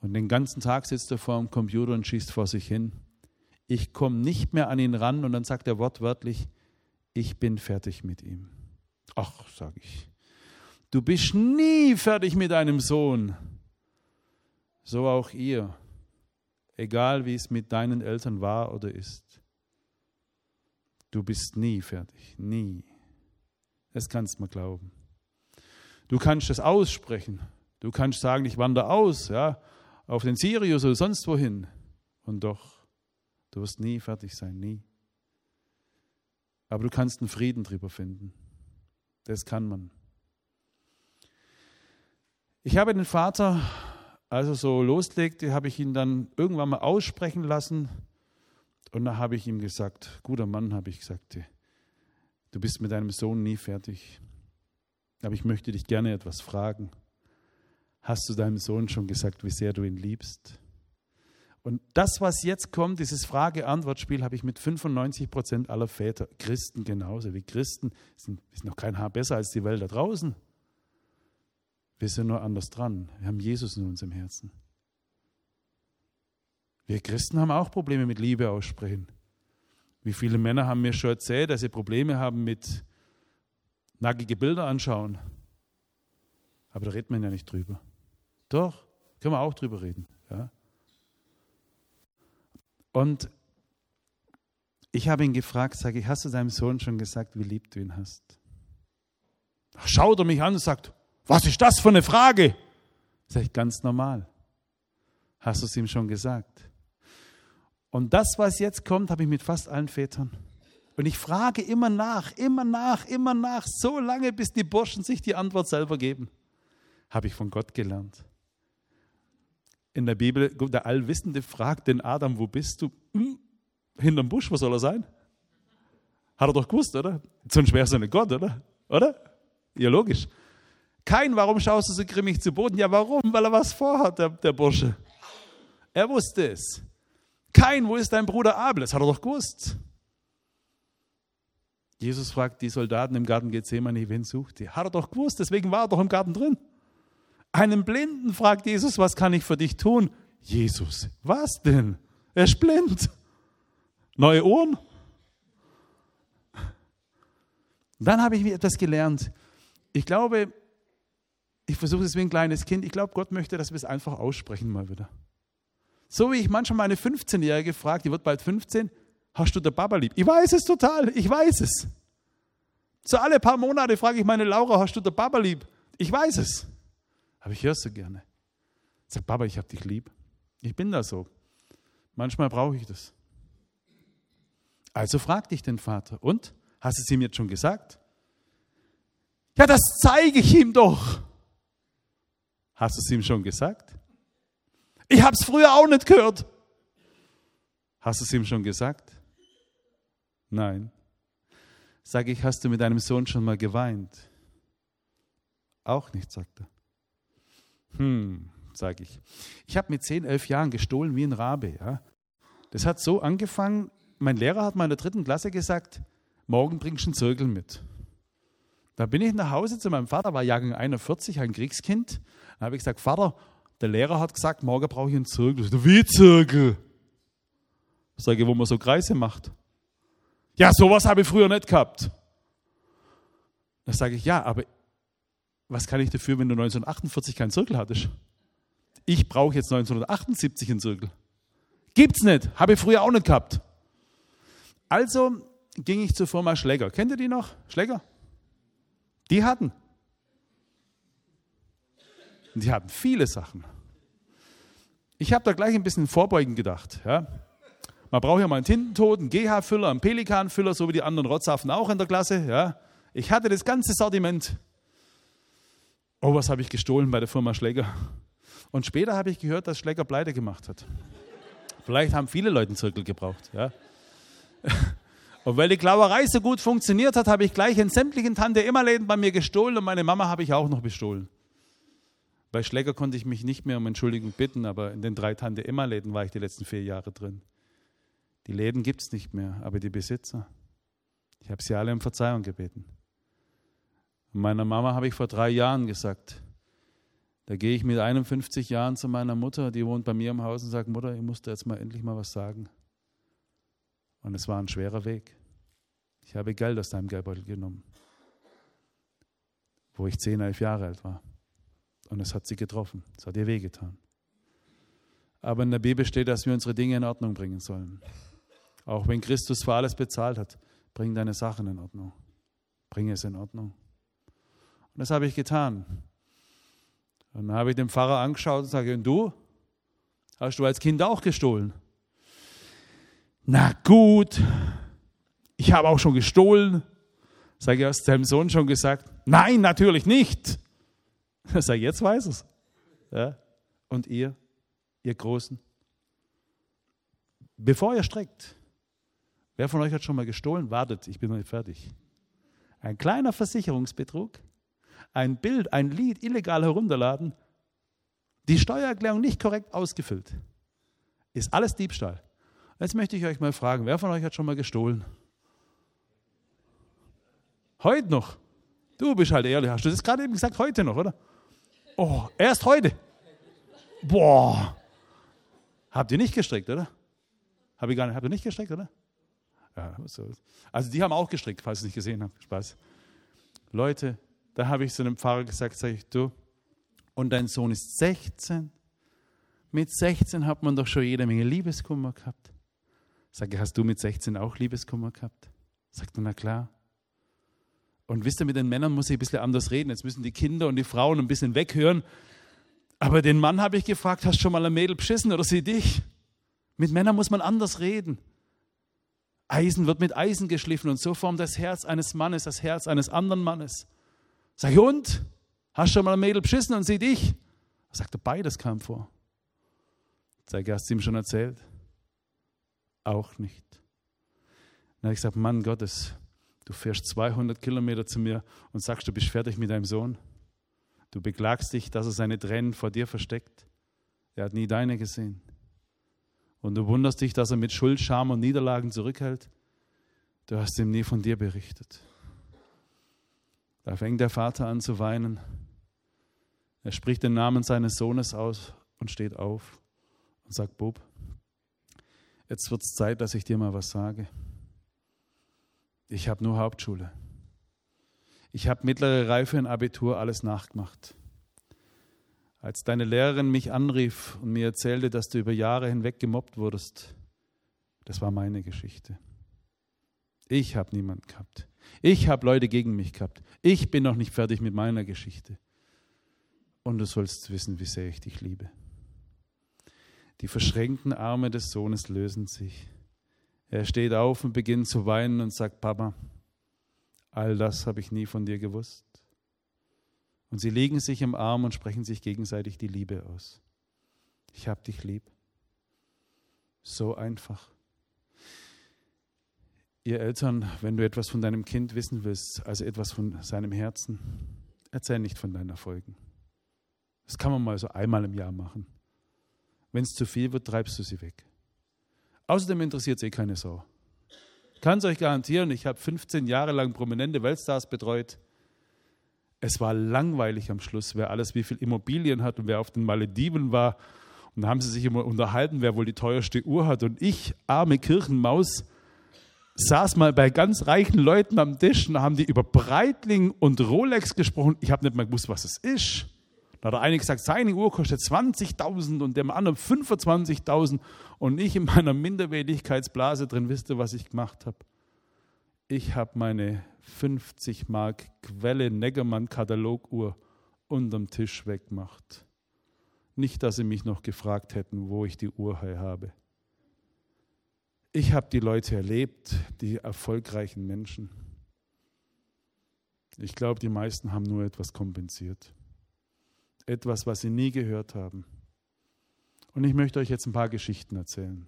Und den ganzen Tag sitzt er vor dem Computer und schießt vor sich hin. Ich komme nicht mehr an ihn ran und dann sagt er wortwörtlich, ich bin fertig mit ihm. Ach, sage ich, du bist nie fertig mit deinem Sohn. So auch ihr, egal wie es mit deinen Eltern war oder ist. Du bist nie fertig, nie. Das kannst du mir glauben. Du kannst es aussprechen. Du kannst sagen, ich wandere aus, ja, auf den Sirius oder sonst wohin. Und doch, du wirst nie fertig sein, nie. Aber du kannst einen Frieden drüber finden. Das kann man. Ich habe den Vater, als er so loslegte, habe ich ihn dann irgendwann mal aussprechen lassen. Und da habe ich ihm gesagt, guter Mann, habe ich gesagt, du bist mit deinem Sohn nie fertig. Aber ich möchte dich gerne etwas fragen. Hast du deinem Sohn schon gesagt, wie sehr du ihn liebst? Und das, was jetzt kommt, dieses Frage-Antwort-Spiel, habe ich mit 95 Prozent aller Väter, Christen genauso wie Christen, sind, sind noch kein Haar besser als die Welt da draußen. Wir sind nur anders dran. Wir haben Jesus in unserem Herzen. Wir Christen haben auch Probleme mit Liebe aussprechen. Wie viele Männer haben mir schon erzählt, dass sie Probleme haben mit nackige Bilder anschauen. Aber da redet man ja nicht drüber. Doch, können wir auch drüber reden. Ja. Und Ich habe ihn gefragt, sage ich, hast du deinem Sohn schon gesagt, wie lieb du ihn hast? Schaut er mich an und sagt, was ist das für eine Frage? Sag ich, ganz normal. Hast du es ihm schon gesagt? Und das, was jetzt kommt, habe ich mit fast allen Vätern. Und ich frage immer nach, immer nach, immer nach, so lange, bis die Burschen sich die Antwort selber geben. Habe ich von Gott gelernt. In der Bibel, der Allwissende fragt den Adam, wo bist du? Hm, hinterm Busch, wo soll er sein? Hat er doch gewusst, oder? Sonst wäre es nicht Gott, oder? Oder? Ja, logisch. Kein, warum schaust du so grimmig zu Boden? Ja, warum? Weil er was vorhat, der, der Bursche. Er wusste es. Kein, wo ist dein Bruder Abel? Das hat er doch gewusst. Jesus fragt die Soldaten im Garten Gethsemane, wen sucht ihr? Hat er doch gewusst, deswegen war er doch im Garten drin. Einen Blinden fragt Jesus, was kann ich für dich tun? Jesus, was denn? Er ist blind. Neue Ohren? Dann habe ich mir etwas gelernt. Ich glaube, ich versuche es wie ein kleines Kind. Ich glaube, Gott möchte, dass wir es einfach aussprechen mal wieder. So wie ich manchmal meine 15-Jährige frage, die wird bald 15, hast du der Papa lieb? Ich weiß es total, ich weiß es. So alle paar Monate frage ich meine Laura, hast du der Papa lieb? Ich weiß es. Aber ich höre es so gerne. Sag, Papa, ich habe dich lieb. Ich bin da so. Manchmal brauche ich das. Also frag dich den Vater. Und? Hast du es ihm jetzt schon gesagt? Ja, das zeige ich ihm doch. Hast du es ihm schon gesagt? Ich habe es früher auch nicht gehört. Hast du es ihm schon gesagt? Nein. Sage ich, hast du mit deinem Sohn schon mal geweint? Auch nicht, sagt er. Hm, sage ich. Ich habe mit 10, 11 Jahren gestohlen wie ein Rabe. Ja? Das hat so angefangen, mein Lehrer hat mal in der dritten Klasse gesagt, morgen bringst du einen Zirkel mit. Da bin ich nach Hause zu meinem Vater, war Jahrgang 41, ein Kriegskind. Da habe ich gesagt, Vater, der Lehrer hat gesagt, morgen brauche ich einen Zirkel. Ich sage, wie Zirkel? Sage ich, wo man so Kreise macht. Ja, sowas habe ich früher nicht gehabt. Da sage ich, ja, aber was kann ich dafür, wenn du 1948 keinen Zirkel hattest? Ich brauche jetzt 1978 einen Zirkel. Gibt's nicht, habe ich früher auch nicht gehabt. Also ging ich zur Firma Schläger. Kennt ihr die noch? Schläger? Die hatten. Die hatten viele Sachen. Ich habe da gleich ein bisschen vorbeugend gedacht. Ja. Man braucht ja mal einen Tintentod, einen GH-Füller, einen Pelikan-Füller, so wie die anderen Rotzhafen auch in der Klasse. Ja. Ich hatte das ganze Sortiment. Oh, was habe ich gestohlen bei der Firma Schläger? Und später habe ich gehört, dass Schläger pleite gemacht hat. Vielleicht haben viele Leute einen Zirkel gebraucht. Ja. Und weil die Klauerei so gut funktioniert hat, habe ich gleich in sämtlichen Tante-Emma-Läden bei mir gestohlen und meine Mama habe ich auch noch bestohlen. Bei Schläger konnte ich mich nicht mehr um Entschuldigung bitten, aber in den drei Tante-Emma-Läden war ich die letzten vier Jahre drin. Die Läden gibt es nicht mehr, aber die Besitzer. Ich habe sie alle um Verzeihung gebeten. Und meiner Mama habe ich vor drei Jahren gesagt, da gehe ich mit 51 Jahren zu meiner Mutter, die wohnt bei mir im Haus und sagt, Mutter, ich muss dir jetzt mal endlich mal was sagen. Und es war ein schwerer Weg. Ich habe Geld aus deinem Geldbeutel genommen, wo ich zehn, elf Jahre alt war. Und es hat sie getroffen. Es hat ihr wehgetan. Aber in der Bibel steht, dass wir unsere Dinge in Ordnung bringen sollen. Auch wenn Christus für alles bezahlt hat, bring deine Sachen in Ordnung. Bring es in Ordnung. Und das habe ich getan. Und dann habe ich den Pfarrer angeschaut und sage, und du? Hast du als Kind auch gestohlen? na gut, ich habe auch schon gestohlen. Sage ich, hast deinem Sohn schon gesagt? Nein, natürlich nicht. Sag jetzt weiß es. Ja? Und ihr, ihr Großen? Bevor ihr streckt, wer von euch hat schon mal gestohlen? Wartet, ich bin noch nicht fertig. Ein kleiner Versicherungsbetrug, ein Bild, ein Lied illegal herunterladen, die Steuererklärung nicht korrekt ausgefüllt, ist alles Diebstahl. Jetzt möchte ich euch mal fragen, wer von euch hat schon mal gestohlen? Heute noch? Du bist halt ehrlich, hast du das gerade eben gesagt, heute noch, oder? Oh, erst heute. Boah. Habt ihr nicht gestrickt, oder? Hab ich gar nicht, habt ihr nicht gestrickt, oder? Ja, so. Also die haben auch gestrickt, falls ihr es nicht gesehen habt. Spaß. Leute, da habe ich zu einem Pfarrer gesagt, sag ich, du, und dein Sohn ist 16. Mit 16 hat man doch schon jede Menge Liebeskummer gehabt. Sage, hast du mit 16 auch Liebeskummer gehabt? Sagt er, na klar. Und wisst ihr, mit den Männern muss ich ein bisschen anders reden. Jetzt müssen die Kinder und die Frauen ein bisschen weghören. Aber den Mann habe ich gefragt, hast schon mal ein Mädel beschissen oder sie dich? Mit Männern muss man anders reden. Eisen wird mit Eisen geschliffen und so formt das Herz eines Mannes das Herz eines anderen Mannes. Sag ich, und? Hast schon mal ein Mädel beschissen und sie dich? Er sagte, beides kam vor. Sag ich, hast du ihm schon erzählt? Auch nicht. Dann habe ich gesagt, Mann Gottes, du fährst 200 Kilometer zu mir und sagst, du bist fertig mit deinem Sohn. Du beklagst dich, dass er seine Tränen vor dir versteckt. Er hat nie deine gesehen. Und du wunderst dich, dass er mit Schuld, Scham und Niederlagen zurückhält. Du hast ihm nie von dir berichtet. Da fängt der Vater an zu weinen. Er spricht den Namen seines Sohnes aus und steht auf und sagt, Bub, jetzt wird es Zeit, dass ich dir mal was sage. Ich habe nur Hauptschule. Ich habe mittlere Reife und Abitur alles nachgemacht. Als deine Lehrerin mich anrief und mir erzählte, dass du über Jahre hinweg gemobbt wurdest, das war meine Geschichte. Ich habe niemand gehabt. Ich habe Leute gegen mich gehabt. Ich bin noch nicht fertig mit meiner Geschichte. Und du sollst wissen, wie sehr ich dich liebe. Die verschränkten Arme des Sohnes lösen sich. Er steht auf und beginnt zu weinen und sagt, Papa, all das habe ich nie von dir gewusst. Und sie legen sich im Arm und sprechen sich gegenseitig die Liebe aus. Ich habe dich lieb. So einfach. Ihr Eltern, wenn du etwas von deinem Kind wissen willst, also etwas von seinem Herzen, erzähl nicht von deinen Erfolgen. Das kann man mal so einmal im Jahr machen. Wenn es zu viel wird, treibst du sie weg. Außerdem interessiert sie eh keine Sau. Kann es euch garantieren, ich habe 15 Jahre lang prominente Weltstars betreut. Es war langweilig am Schluss, wer alles wie viel Immobilien hat und wer auf den Malediven war. Und da haben sie sich immer unterhalten, wer wohl die teuerste Uhr hat. Und ich, arme Kirchenmaus, saß mal bei ganz reichen Leuten am Tisch und haben die über Breitling und Rolex gesprochen. Ich habe nicht mal gewusst, was es ist. Da hat der eine gesagt, seine Uhr kostet 20.000 und dem anderen 25.000 und ich in meiner Minderwertigkeitsblase drin, wisst ihr, was ich gemacht habe? Ich habe meine 50 Mark Quelle Neggermann Kataloguhr unterm Tisch weggemacht. Nicht, dass sie mich noch gefragt hätten, wo ich die Uhr habe. Ich habe die Leute erlebt, die erfolgreichen Menschen. Ich glaube, die meisten haben nur etwas kompensiert. Etwas, was sie nie gehört haben. Und ich möchte euch jetzt ein paar Geschichten erzählen.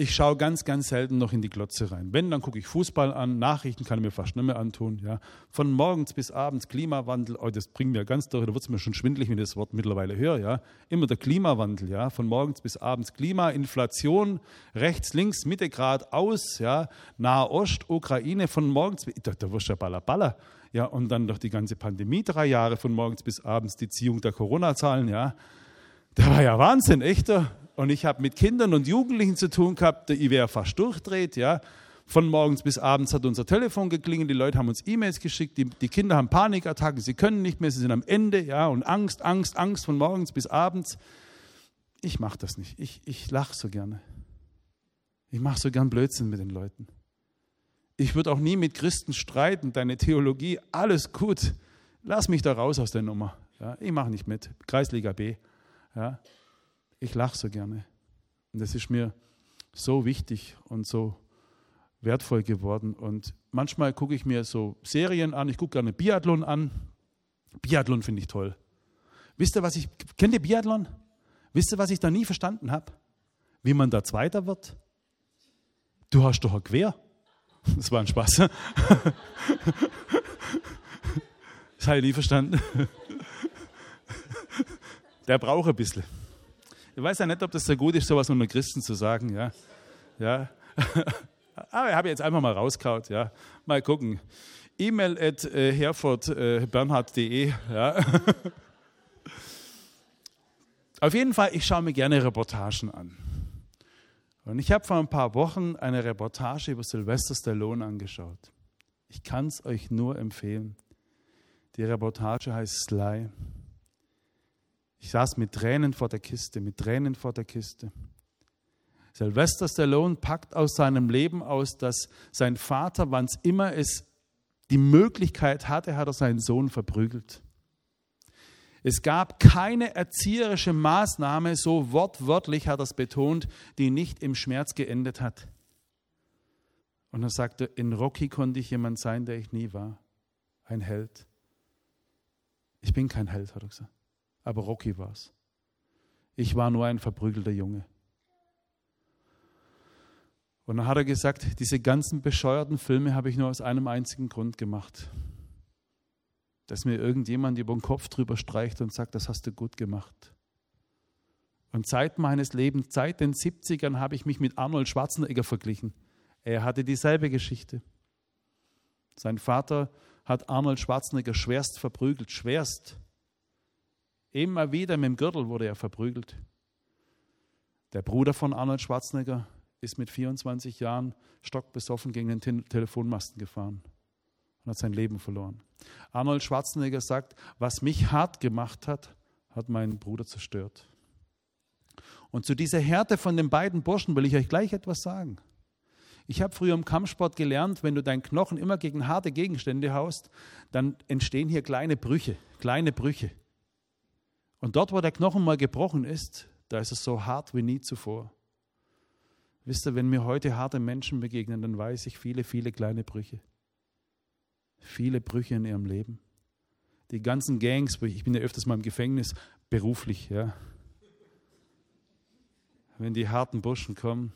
Ich schaue ganz, ganz selten noch in die Glotze rein. Wenn, dann gucke ich Fußball an, Nachrichten kann ich mir fast nicht mehr antun. Ja. Von morgens bis abends Klimawandel, oh, das bringt mir ganz durch, da wird es mir schon schwindlig, wenn ich das Wort mittlerweile höre. Ja. Immer der Klimawandel, ja. von morgens bis abends Klima, Inflation, rechts, links, Mitte Grad aus, ja. Nahost, Ukraine, von morgens, da, da wirst du ja baller, baller. Ja, und dann doch die ganze Pandemie, drei Jahre von morgens bis abends, die Ziehung der Corona-Zahlen, ja. Der war ja Wahnsinn, echter. Und ich habe mit Kindern und Jugendlichen zu tun gehabt, ich wäre fast durchdreht, ja. Von morgens bis abends hat unser Telefon geklingelt, die Leute haben uns E-Mails geschickt, die, die, Kinder haben Panikattacken, sie können nicht mehr, sie sind am Ende, ja, und Angst, Angst, Angst von morgens bis abends. Ich mache das nicht. Ich, ich lache so gerne. Ich mache so gern Blödsinn mit den Leuten. Ich würde auch nie mit Christen streiten, deine Theologie, alles gut. Lass mich da raus aus der Nummer. Ja, ich mache nicht mit. Kreisliga B. Ja, ich lache so gerne. Und das ist mir so wichtig und so wertvoll geworden. Und manchmal gucke ich mir so Serien an. Ich gucke gerne Biathlon an. Biathlon finde ich toll. Wisst ihr, was ich, kennt ihr Biathlon? Wisst ihr, was ich da nie verstanden habe? Wie man da Zweiter wird? Du hast doch ein Quer. Das war ein Spaß. Das habe ich nie verstanden. Der braucht ein bisschen. Ich weiß ja nicht, ob das so gut ist, sowas unter Christen zu sagen. Ja, ja. Aber ich habe jetzt einfach mal rauskaut. Ja, mal gucken. E-Mail at äh, herfordbernhard.de. Äh, ja. Auf jeden Fall, ich schaue mir gerne Reportagen an. Und ich habe vor ein paar Wochen eine Reportage über Sylvester Stallone angeschaut. Ich kann es euch nur empfehlen. Die Reportage heißt Sly. Ich saß mit Tränen vor der Kiste, mit Tränen vor der Kiste. Sylvester Stallone packt aus seinem Leben aus, dass sein Vater, wann es immer es die Möglichkeit hatte, hat er seinen Sohn verprügelt. Es gab keine erzieherische Maßnahme, so wortwörtlich hat er es betont, die nicht im Schmerz geendet hat. Und er sagte, in Rocky konnte ich jemand sein, der ich nie war. Ein Held. Ich bin kein Held, hat er gesagt. Aber Rocky war es. Ich war nur ein verprügelter Junge. Und dann hat er gesagt, diese ganzen bescheuerten Filme habe ich nur aus einem einzigen Grund gemacht. Dass mir irgendjemand über den Kopf drüber streicht und sagt, das hast du gut gemacht. Und seit meines Lebens, seit den 70ern, habe ich mich mit Arnold Schwarzenegger verglichen. Er hatte dieselbe Geschichte. Sein Vater hat Arnold Schwarzenegger schwerst verprügelt, schwerst. Immer wieder mit dem Gürtel wurde er verprügelt. Der Bruder von Arnold Schwarzenegger ist mit 24 Jahren stockbesoffen gegen den Te Telefonmasten gefahren und hat sein Leben verloren. Arnold Schwarzenegger sagt, was mich hart gemacht hat, hat meinen Bruder zerstört. Und zu dieser Härte von den beiden Burschen will ich euch gleich etwas sagen. Ich habe früher im Kampfsport gelernt, wenn du deinen Knochen immer gegen harte Gegenstände haust, dann entstehen hier kleine Brüche, kleine Brüche. Und dort, wo der Knochen mal gebrochen ist, da ist es so hart wie nie zuvor. Wisst ihr, wenn mir heute harte Menschen begegnen, dann weiß ich viele, viele kleine Brüche. Viele Brüche in ihrem Leben. Die ganzen Gangs, ich bin ja öfters mal im Gefängnis, beruflich, ja. Wenn die harten Burschen kommen,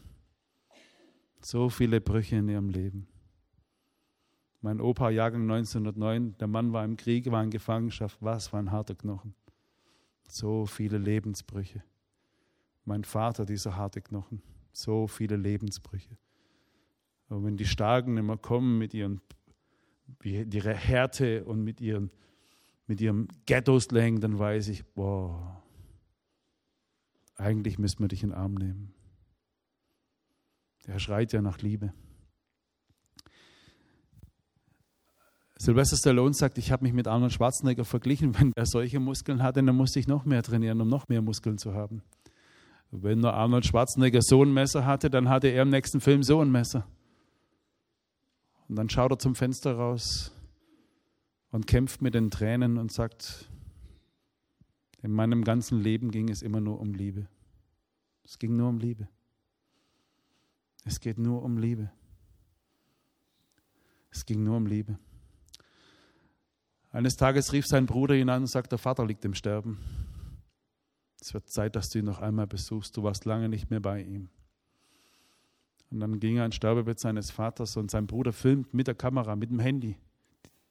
so viele Brüche in ihrem Leben. Mein Opa, Jahrgang 1909, der Mann war im Krieg, war in Gefangenschaft. Was war ein harter Knochen. So viele Lebensbrüche. Mein Vater, dieser harte Knochen. So viele Lebensbrüche. Aber wenn die Starken immer kommen mit ihren ihrer Härte und mit, ihren, mit ihrem Ghetto-Slang, dann weiß ich, boah, eigentlich müssen wir dich in den Arm nehmen. Der schreit ja nach Liebe. Sylvester Stallone sagt, ich habe mich mit Arnold Schwarzenegger verglichen. Wenn er solche Muskeln hatte, dann musste ich noch mehr trainieren, um noch mehr Muskeln zu haben. Wenn nur Arnold Schwarzenegger so ein Messer hatte, dann hatte er im nächsten Film so ein Messer. Und dann schaut er zum Fenster raus und kämpft mit den Tränen und sagt, in meinem ganzen Leben ging es immer nur um Liebe. Es ging nur um Liebe. Es geht nur um Liebe. Es ging nur um Liebe. Eines Tages rief sein Bruder ihn an und sagte, der Vater liegt im Sterben. Es wird Zeit, dass du ihn noch einmal besuchst. Du warst lange nicht mehr bei ihm. Und dann ging er ins Sterbebett seines Vaters und sein Bruder filmt mit der Kamera, mit dem Handy.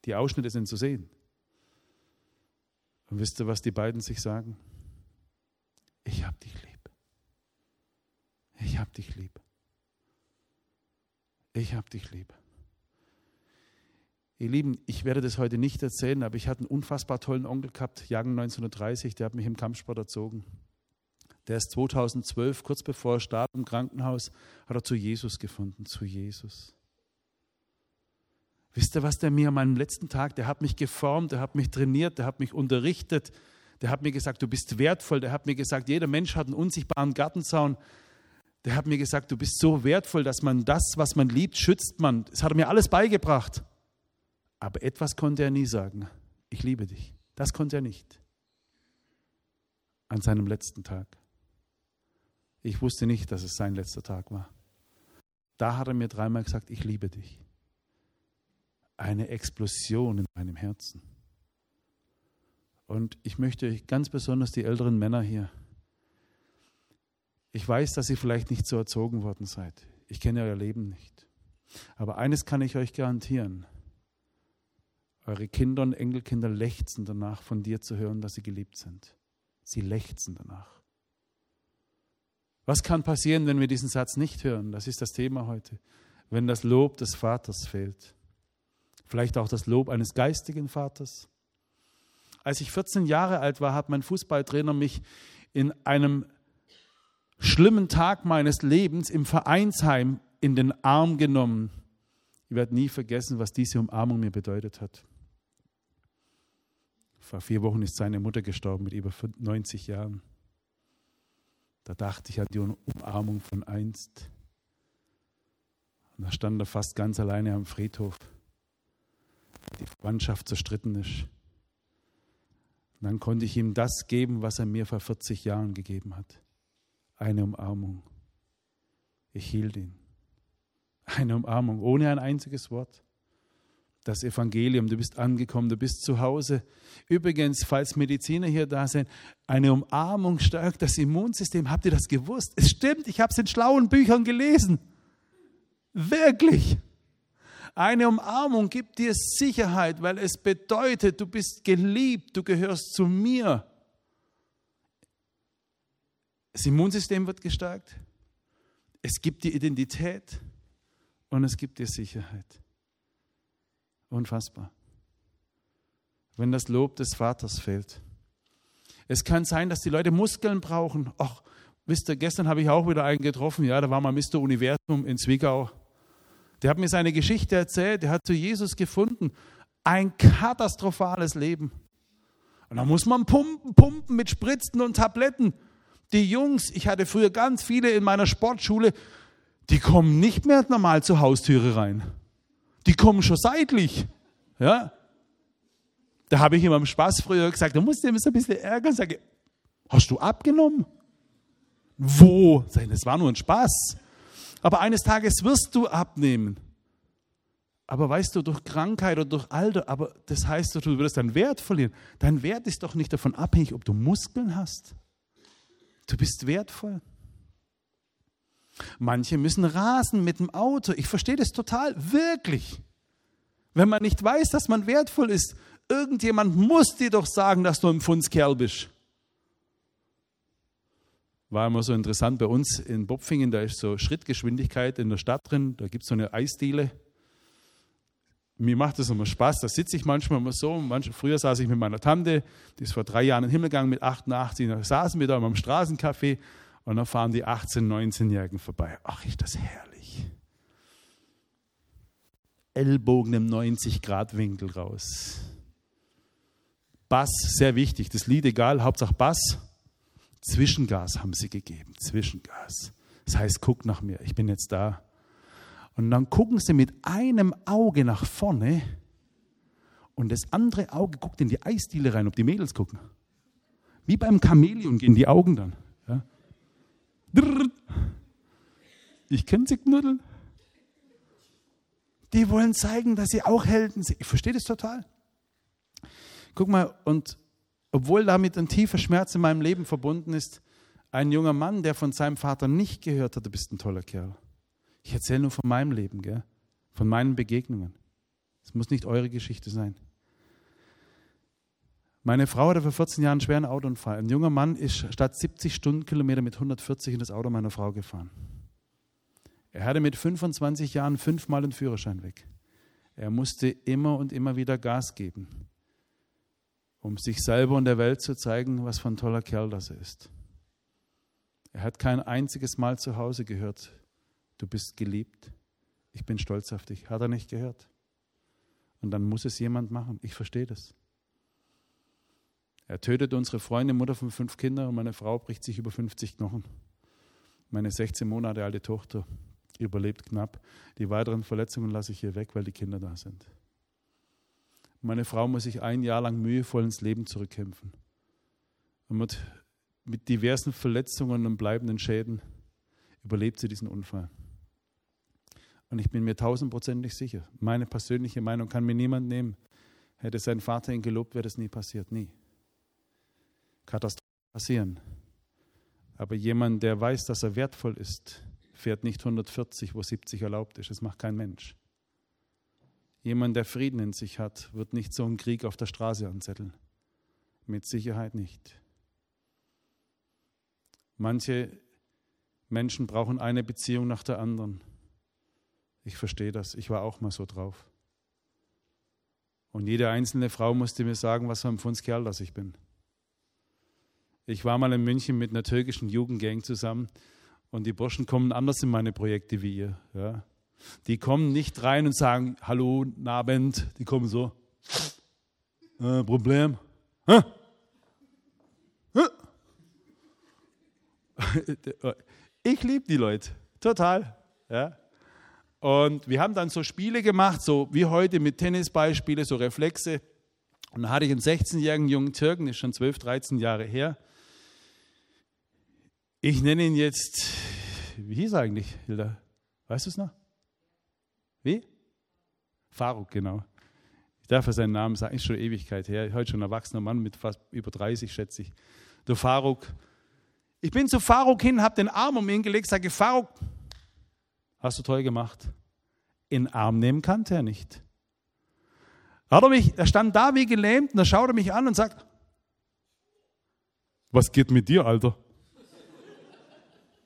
Die Ausschnitte sind zu sehen. Und wisst ihr, was die beiden sich sagen? Ich hab dich lieb. Ich hab dich lieb. Ich hab dich lieb. Ihr Lieben, ich werde das heute nicht erzählen, aber ich hatte einen unfassbar tollen Onkel gehabt, Jagen 1930, der hat mich im Kampfsport erzogen. Der ist 2012, kurz bevor er starb im Krankenhaus, hat er zu Jesus gefunden, zu Jesus. Wisst ihr, was der mir an meinem letzten Tag, der hat mich geformt, der hat mich trainiert, der hat mich unterrichtet, der hat mir gesagt, du bist wertvoll, der hat mir gesagt, jeder Mensch hat einen unsichtbaren Gartenzaun. Der hat mir gesagt, du bist so wertvoll, dass man das, was man liebt, schützt man. Das hat er mir alles beigebracht. Aber etwas konnte er nie sagen. Ich liebe dich. Das konnte er nicht. An seinem letzten Tag. Ich wusste nicht, dass es sein letzter Tag war. Da hat er mir dreimal gesagt, ich liebe dich. Eine Explosion in meinem Herzen. Und ich möchte ganz besonders die älteren Männer hier. Ich weiß, dass ihr vielleicht nicht so erzogen worden seid. Ich kenne euer Leben nicht. Aber eines kann ich euch garantieren. Eure Kinder und Enkelkinder lechzen danach, von dir zu hören, dass sie geliebt sind. Sie lechzen danach. Was kann passieren, wenn wir diesen Satz nicht hören? Das ist das Thema heute. Wenn das Lob des Vaters fehlt. Vielleicht auch das Lob eines geistigen Vaters. Als ich 14 Jahre alt war, hat mein Fußballtrainer mich in einem schlimmen Tag meines Lebens im Vereinsheim in den Arm genommen. Ich werde nie vergessen, was diese Umarmung mir bedeutet hat. Vor vier Wochen ist seine Mutter gestorben mit über 90 Jahren. Da dachte ich an die Umarmung von einst. Und da stand er fast ganz alleine am Friedhof. Die Verwandtschaft zerstritten ist. Und dann konnte ich ihm das geben, was er mir vor 40 Jahren gegeben hat. Eine Umarmung. Ich hielt ihn. Eine Umarmung, ohne ein einziges Wort. Das Evangelium, du bist angekommen, du bist zu Hause. Übrigens, falls Mediziner hier da sind, eine Umarmung stärkt das Immunsystem. Habt ihr das gewusst? Es stimmt, ich habe es in schlauen Büchern gelesen. Wirklich. Eine Umarmung gibt dir Sicherheit, weil es bedeutet, du bist geliebt, du gehörst zu mir. Das Immunsystem wird gestärkt, es gibt dir Identität und es gibt dir Sicherheit. Unfassbar. Wenn das Lob des Vaters fehlt. Es kann sein, dass die Leute Muskeln brauchen. Ach, wisst ihr, gestern habe ich auch wieder einen getroffen, ja, da war mal Mr. Universum in Zwickau. Der hat mir seine Geschichte erzählt, der hat zu Jesus gefunden. Ein katastrophales Leben. Und da muss man pumpen, pumpen mit Spritzen und Tabletten. Die Jungs, ich hatte früher ganz viele in meiner Sportschule, die kommen nicht mehr normal zur Haustüre rein. Die kommen schon seitlich. Ja? Da habe ich immer im Spaß früher gesagt, da musste ich immer so ein bisschen ärgern, sage, hast du abgenommen? Wo? Das war nur ein Spaß. Aber eines Tages wirst du abnehmen. Aber weißt du, durch Krankheit oder durch Alter, aber das heißt du wirst deinen Wert verlieren. Dein Wert ist doch nicht davon abhängig, ob du Muskeln hast. Du bist wertvoll. Manche müssen rasen mit dem Auto. Ich verstehe das total, wirklich. Wenn man nicht weiß, dass man wertvoll ist, irgendjemand muss dir doch sagen, dass du ein Pfundskerl bist war immer so interessant bei uns in Bopfingen, da ist so Schrittgeschwindigkeit in der Stadt drin, da gibt es so eine Eisdiele. Mir macht das immer Spaß, da sitze ich manchmal immer so. Manch, früher saß ich mit meiner Tante, die ist vor drei Jahren in den Himmel gegangen mit 88, da saßen wir da im Straßencafé und dann fahren die 18-, 19-Jährigen vorbei. Ach, ist das herrlich. Ellbogen im 90-Grad-Winkel raus. Bass, sehr wichtig. Das Lied egal, Hauptsache Bass. Zwischengas haben sie gegeben, Zwischengas. Das heißt, guck nach mir, ich bin jetzt da. Und dann gucken sie mit einem Auge nach vorne und das andere Auge guckt in die Eisdiele rein, ob die Mädels gucken. Wie beim Chamäleon gehen die Augen dann. Ich kenne sie knuddeln. Die wollen zeigen, dass sie auch Helden sind. Ich verstehe das total. Guck mal, und obwohl damit ein tiefer Schmerz in meinem Leben verbunden ist, ein junger Mann, der von seinem Vater nicht gehört hat, du bist ein toller Kerl. Ich erzähle nur von meinem Leben, gell? von meinen Begegnungen. Es muss nicht eure Geschichte sein. Meine Frau hatte vor 14 Jahren einen schweren Autounfall. Ein junger Mann ist statt 70 Stundenkilometer mit 140 in das Auto meiner Frau gefahren. Er hatte mit 25 Jahren fünfmal den Führerschein weg. Er musste immer und immer wieder Gas geben um sich selber und der Welt zu zeigen, was für ein toller Kerl das ist. Er hat kein einziges Mal zu Hause gehört, du bist geliebt, ich bin stolz auf dich. Hat er nicht gehört. Und dann muss es jemand machen. Ich verstehe das. Er tötet unsere Freundin, Mutter von fünf Kindern und meine Frau bricht sich über 50 Knochen. Meine 16 Monate alte Tochter überlebt knapp. Die weiteren Verletzungen lasse ich hier weg, weil die Kinder da sind. Meine Frau muss sich ein Jahr lang mühevoll ins Leben zurückkämpfen. Und mit, mit diversen Verletzungen und bleibenden Schäden überlebt sie diesen Unfall. Und ich bin mir tausendprozentig sicher, meine persönliche Meinung kann mir niemand nehmen. Hätte sein Vater ihn gelobt, wäre das nie passiert. Nie. Katastrophen passieren. Aber jemand, der weiß, dass er wertvoll ist, fährt nicht 140, wo 70 erlaubt ist. Das macht kein Mensch. Jemand, der Frieden in sich hat, wird nicht so einen Krieg auf der Straße anzetteln. Mit Sicherheit nicht. Manche Menschen brauchen eine Beziehung nach der anderen. Ich verstehe das. Ich war auch mal so drauf. Und jede einzelne Frau musste mir sagen, was für ein Pfundskerl das ich bin. Ich war mal in München mit einer türkischen Jugendgang zusammen und die Burschen kommen anders in meine Projekte wie ihr. Ja. Die kommen nicht rein und sagen, hallo, Abend. Die kommen so, äh, Problem. Hä? Hä? ich liebe die Leute, total. Ja. Und wir haben dann so Spiele gemacht, so wie heute mit Tennisbeispiele, so Reflexe. Und dann hatte ich einen 16-jährigen jungen Türken, ist schon 12, 13 Jahre her. Ich nenne ihn jetzt, wie hieß er eigentlich, Hilda? Weißt du es noch? Wie? Faruk, genau. Ich darf ja seinen Namen sagen, ist schon Ewigkeit her. Heute schon ein erwachsener Mann mit fast über 30, schätze ich. Der Faruk. Ich bin zu Faruk hin, habe den Arm um ihn gelegt, sage, Faruk, hast du toll gemacht. In Arm nehmen kannte er nicht. Hat er, mich, er stand da wie gelähmt und er schaute mich an und sagt, was geht mit dir, Alter?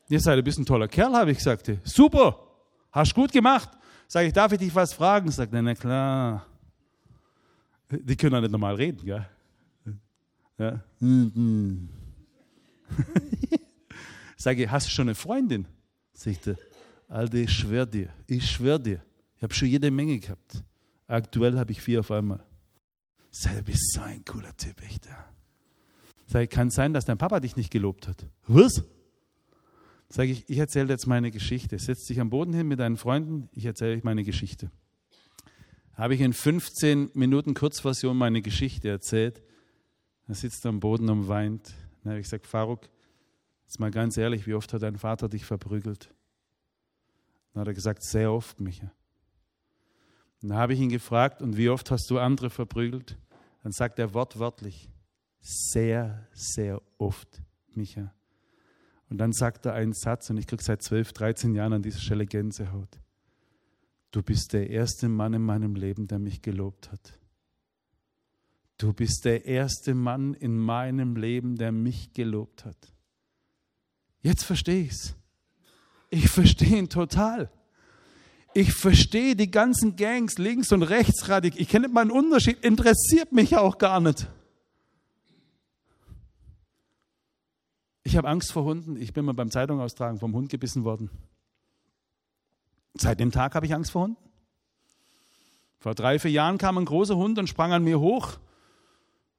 Ihr seid ein bisschen toller Kerl, habe ich gesagt. Super, hast gut gemacht. Sag ich, darf ich dich was fragen? Sagt er, na klar. Die können ja nicht normal reden, gell? Ja. Sag ich, hast du schon eine Freundin? Sagt er, Alter, ich schwör dir, ich schwör dir. Ich habe schon jede Menge gehabt. Aktuell habe ich vier auf einmal. Sag, du bist so ein cooler Typ, echt. Sag ich, kann sein, dass dein Papa dich nicht gelobt hat. Was? Sage ich, ich erzähle jetzt meine Geschichte. Setz dich am Boden hin mit deinen Freunden, ich erzähle euch meine Geschichte. Habe ich in 15 Minuten Kurzversion meine Geschichte erzählt. Er sitzt am Boden und weint. Dann habe ich gesagt, Faruk, jetzt mal ganz ehrlich, wie oft hat dein Vater dich verprügelt? Dann hat er gesagt, sehr oft, Micha. Dann habe ich ihn gefragt, und wie oft hast du andere verprügelt? Dann sagt er wortwörtlich, sehr, sehr oft, Micha. Und dann sagt er einen Satz, und ich kriege seit 12, 13 Jahren an dieser Stelle Gänsehaut. Du bist der erste Mann in meinem Leben, der mich gelobt hat. Du bist der erste Mann in meinem Leben, der mich gelobt hat. Jetzt verstehe ich es. Ich verstehe ihn total. Ich verstehe die ganzen Gangs links und rechts radikal. Ich kenne meinen Unterschied, interessiert mich auch gar nicht. Ich habe Angst vor Hunden. Ich bin mal beim Zeitung austragen vom Hund gebissen worden. Seit dem Tag habe ich Angst vor Hunden. Vor drei, vier Jahren kam ein großer Hund und sprang an mir hoch.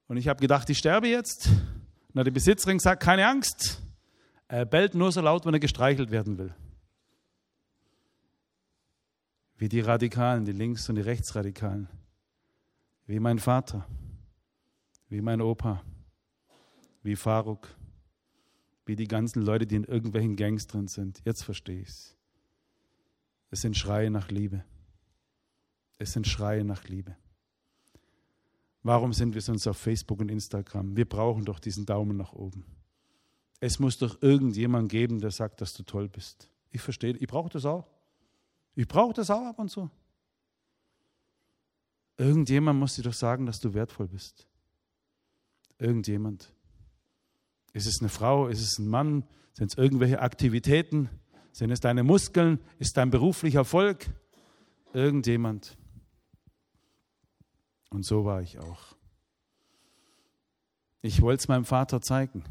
Und ich habe gedacht, ich sterbe jetzt. Und hat die Besitzerin gesagt, keine Angst. Er bellt nur so laut, wenn er gestreichelt werden will. Wie die Radikalen, die Links- und die Rechtsradikalen. Wie mein Vater. Wie mein Opa. Wie Faruk wie die ganzen Leute, die in irgendwelchen Gangs drin sind. Jetzt verstehe ich es. Es sind Schreie nach Liebe. Es sind Schreie nach Liebe. Warum sind wir sonst auf Facebook und Instagram? Wir brauchen doch diesen Daumen nach oben. Es muss doch irgendjemand geben, der sagt, dass du toll bist. Ich verstehe, ich brauche das auch. Ich brauche das auch ab und zu. Irgendjemand muss dir doch sagen, dass du wertvoll bist. Irgendjemand. Ist es eine Frau? Ist es ein Mann? Sind es irgendwelche Aktivitäten? Sind es deine Muskeln? Ist dein beruflicher Erfolg? Irgendjemand. Und so war ich auch. Ich wollte es meinem Vater zeigen.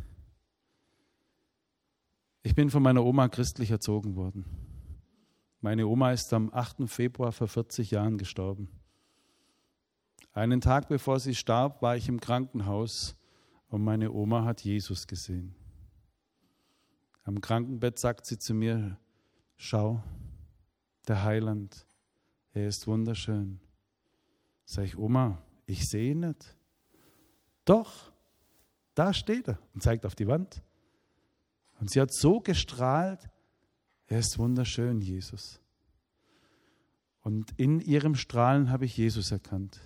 Ich bin von meiner Oma christlich erzogen worden. Meine Oma ist am 8. Februar vor 40 Jahren gestorben. Einen Tag bevor sie starb, war ich im Krankenhaus und meine Oma hat Jesus gesehen. Am Krankenbett sagt sie zu mir, schau, der Heiland, er ist wunderschön. Sag ich, Oma, ich sehe ihn nicht. Doch, da steht er und zeigt auf die Wand. Und sie hat so gestrahlt, er ist wunderschön, Jesus. Und in ihrem Strahlen habe ich Jesus erkannt.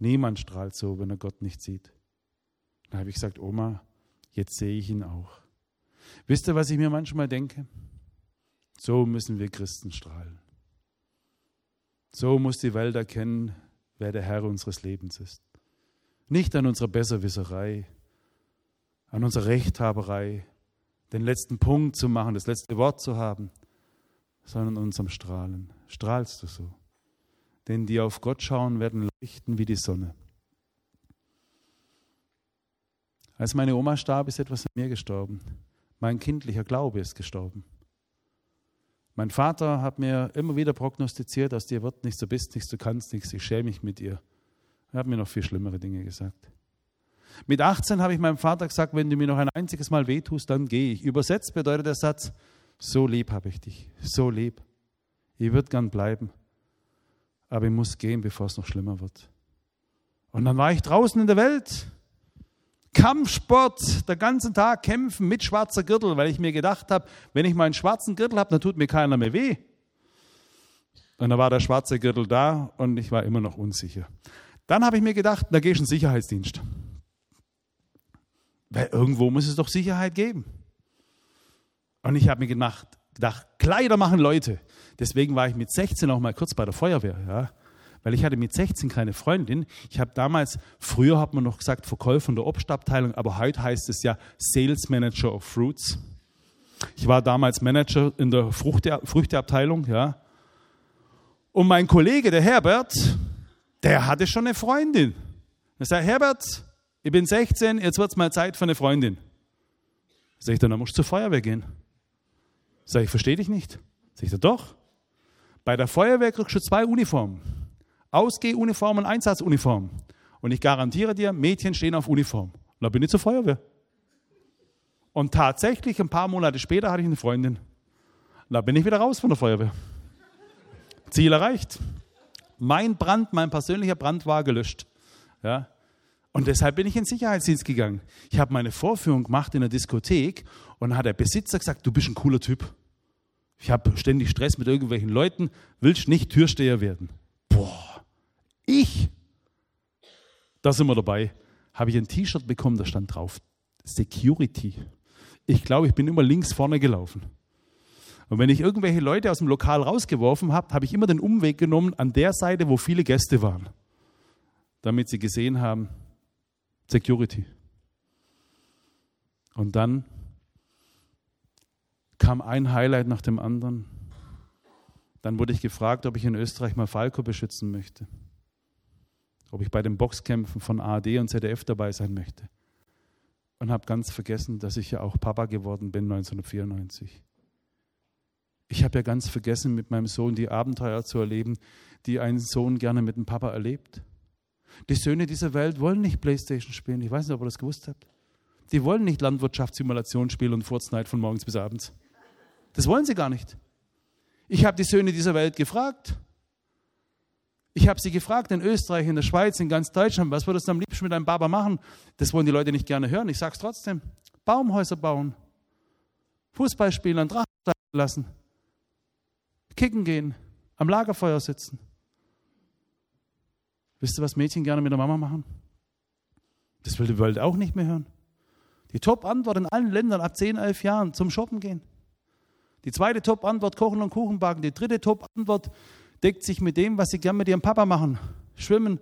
Niemand strahlt so, wenn er Gott nicht sieht. Da habe ich gesagt, Oma, jetzt sehe ich ihn auch. Wisst ihr, was ich mir manchmal denke? So müssen wir Christen strahlen. So muss die Welt erkennen, wer der Herr unseres Lebens ist. Nicht an unserer Besserwisserei, an unserer Rechthaberei, den letzten Punkt zu machen, das letzte Wort zu haben, sondern an unserem Strahlen. Strahlst du so? Denn die auf Gott schauen, werden leuchten wie die Sonne. Als meine Oma starb, ist etwas in mir gestorben. Mein kindlicher Glaube ist gestorben. Mein Vater hat mir immer wieder prognostiziert, aus dir wird nichts, du bist nichts, du kannst nichts, ich schäme mich mit ihr. Er hat mir noch viel schlimmere Dinge gesagt. Mit 18 habe ich meinem Vater gesagt, wenn du mir noch ein einziges Mal wehtust, dann gehe ich. Übersetzt bedeutet der Satz, so lieb habe ich dich, so lieb. Ich würde gern bleiben, aber ich muss gehen, bevor es noch schlimmer wird. Und dann war ich draußen in der Welt. Kampfsport, der ganzen Tag kämpfen mit schwarzer Gürtel, weil ich mir gedacht habe, wenn ich meinen schwarzen Gürtel habe, dann tut mir keiner mehr weh. Und dann war der schwarze Gürtel da und ich war immer noch unsicher. Dann habe ich mir gedacht, da gehe ich in den Sicherheitsdienst. Weil irgendwo muss es doch Sicherheit geben. Und ich habe mir gedacht, gedacht, Kleider machen Leute. Deswegen war ich mit 16 auch mal kurz bei der Feuerwehr. Ja weil ich hatte mit 16 keine Freundin. Ich habe damals, früher hat man noch gesagt Verkäufer in der Obstabteilung, aber heute heißt es ja Sales Manager of Fruits. Ich war damals Manager in der Fruchte, Früchteabteilung, ja. Und mein Kollege, der Herbert, der hatte schon eine Freundin. Er sagt, Herbert, ich bin 16, jetzt wird es mal Zeit für eine Freundin. Sag ich, dann musst du zur Feuerwehr gehen. Sag ich, verstehe dich nicht. Sag ich, doch. Bei der Feuerwehr kriegst du zwei Uniformen. Ausgehuniform und Einsatzuniform. Und ich garantiere dir, Mädchen stehen auf Uniform. Und da bin ich zur Feuerwehr. Und tatsächlich, ein paar Monate später hatte ich eine Freundin. Und da bin ich wieder raus von der Feuerwehr. Ziel erreicht. Mein Brand, mein persönlicher Brand war gelöscht. Ja. Und deshalb bin ich in den Sicherheitsdienst gegangen. Ich habe meine Vorführung gemacht in der Diskothek und dann hat der Besitzer gesagt, du bist ein cooler Typ. Ich habe ständig Stress mit irgendwelchen Leuten, willst nicht Türsteher werden. Ich, da sind wir dabei, habe ich ein T-Shirt bekommen, da stand drauf Security. Ich glaube, ich bin immer links vorne gelaufen. Und wenn ich irgendwelche Leute aus dem Lokal rausgeworfen habe, habe ich immer den Umweg genommen an der Seite, wo viele Gäste waren, damit sie gesehen haben, Security. Und dann kam ein Highlight nach dem anderen. Dann wurde ich gefragt, ob ich in Österreich mal Falco beschützen möchte ob ich bei den Boxkämpfen von ARD und ZDF dabei sein möchte. Und habe ganz vergessen, dass ich ja auch Papa geworden bin 1994. Ich habe ja ganz vergessen, mit meinem Sohn die Abenteuer zu erleben, die ein Sohn gerne mit dem Papa erlebt. Die Söhne dieser Welt wollen nicht Playstation spielen. Ich weiß nicht, ob ihr das gewusst habt. Die wollen nicht Landwirtschaftssimulation spielen und Fortnite von morgens bis abends. Das wollen sie gar nicht. Ich habe die Söhne dieser Welt gefragt, ich habe sie gefragt in Österreich, in der Schweiz, in ganz Deutschland, was würdest du am liebsten mit deinem Baba machen? Das wollen die Leute nicht gerne hören. Ich sage es trotzdem. Baumhäuser bauen, Fußball spielen, an Drachen lassen, kicken gehen, am Lagerfeuer sitzen. Wisst ihr, was Mädchen gerne mit der Mama machen? Das will die Welt auch nicht mehr hören. Die Top-Antwort in allen Ländern ab 10, 11 Jahren zum Shoppen gehen. Die zweite Top-Antwort kochen und Kuchen backen. Die dritte Top-Antwort deckt sich mit dem, was sie gern mit ihrem Papa machen. Schwimmen,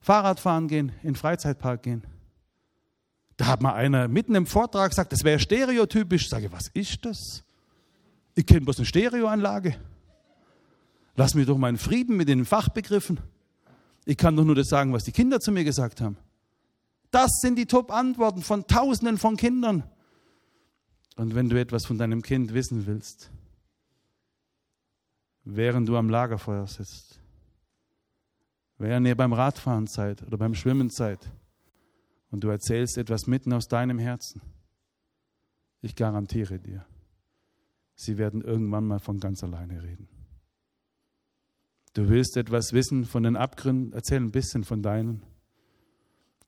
Fahrradfahren gehen, in den Freizeitpark gehen. Da hat mal einer mitten im Vortrag gesagt, das wäre stereotypisch. Ich sage, was ist das? Ich kenne bloß eine Stereoanlage. Lass mich doch meinen Frieden mit den Fachbegriffen. Ich kann doch nur das sagen, was die Kinder zu mir gesagt haben. Das sind die Top-Antworten von Tausenden von Kindern. Und wenn du etwas von deinem Kind wissen willst, während du am Lagerfeuer sitzt, während ihr beim Radfahren seid oder beim Schwimmen seid und du erzählst etwas mitten aus deinem Herzen. Ich garantiere dir, sie werden irgendwann mal von ganz alleine reden. Du willst etwas wissen von den Abgründen, erzähl ein bisschen von deinen.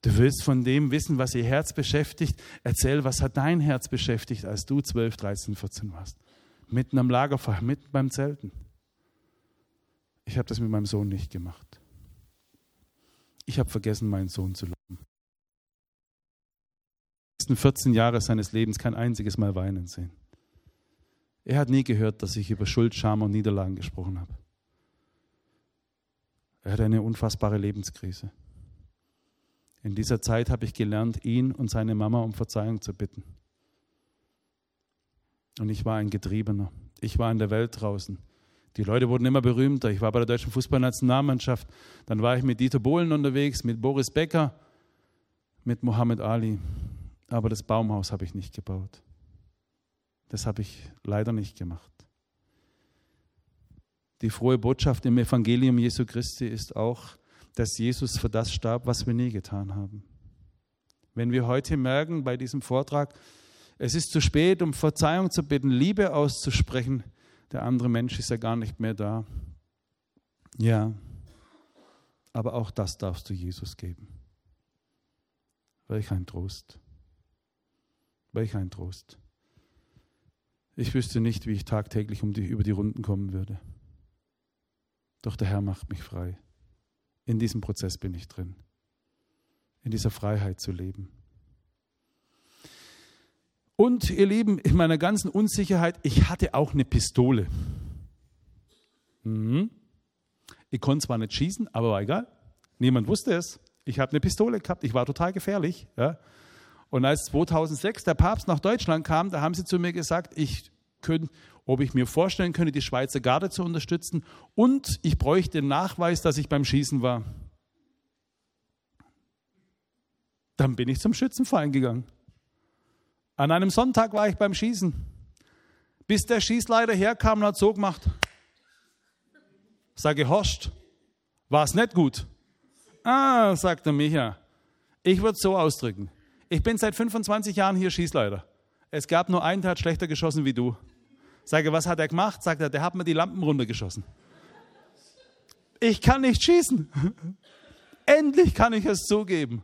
Du willst von dem wissen, was ihr Herz beschäftigt, erzähl, was hat dein Herz beschäftigt, als du 12, 13, 14 warst. Mitten am Lagerfeuer, mitten beim Zelten. Ich habe das mit meinem Sohn nicht gemacht. Ich habe vergessen, meinen Sohn zu loben. Die letzten 14 Jahre seines Lebens kein einziges Mal weinen sehen. Er hat nie gehört, dass ich über Schuld, Scham und Niederlagen gesprochen habe. Er hat eine unfassbare Lebenskrise. In dieser Zeit habe ich gelernt, ihn und seine Mama um Verzeihung zu bitten. Und ich war ein Getriebener. Ich war in der Welt draußen. Die Leute wurden immer berühmter. Ich war bei der deutschen Fußballnationalmannschaft. Dann war ich mit Dieter Bohlen unterwegs, mit Boris Becker, mit Mohammed Ali. Aber das Baumhaus habe ich nicht gebaut. Das habe ich leider nicht gemacht. Die frohe Botschaft im Evangelium Jesu Christi ist auch, dass Jesus für das starb, was wir nie getan haben. Wenn wir heute merken bei diesem Vortrag, es ist zu spät, um Verzeihung zu bitten, Liebe auszusprechen, der andere Mensch ist ja gar nicht mehr da. Ja, aber auch das darfst du Jesus geben. Welch ein Trost. Welch ein Trost. Ich wüsste nicht, wie ich tagtäglich um die, über die Runden kommen würde. Doch der Herr macht mich frei. In diesem Prozess bin ich drin. In dieser Freiheit zu leben. Und ihr Lieben, in meiner ganzen Unsicherheit, ich hatte auch eine Pistole. Mhm. Ich konnte zwar nicht schießen, aber war egal. Niemand wusste es. Ich habe eine Pistole gehabt. Ich war total gefährlich. Ja. Und als 2006 der Papst nach Deutschland kam, da haben sie zu mir gesagt, ich könnte, ob ich mir vorstellen könnte, die Schweizer Garde zu unterstützen und ich bräuchte den Nachweis, dass ich beim Schießen war. Dann bin ich zum Schützenverein gegangen. An einem Sonntag war ich beim Schießen, bis der Schießleiter herkam und hat so gemacht. Sage, Horst, war es nicht gut? Ah, sagte Micha, ich würde es so ausdrücken. Ich bin seit 25 Jahren hier Schießleiter. Es gab nur einen, der hat schlechter geschossen wie du. Sage, was hat er gemacht? Sagt er, der hat mir die Lampen runtergeschossen. Ich kann nicht schießen. Endlich kann ich es zugeben.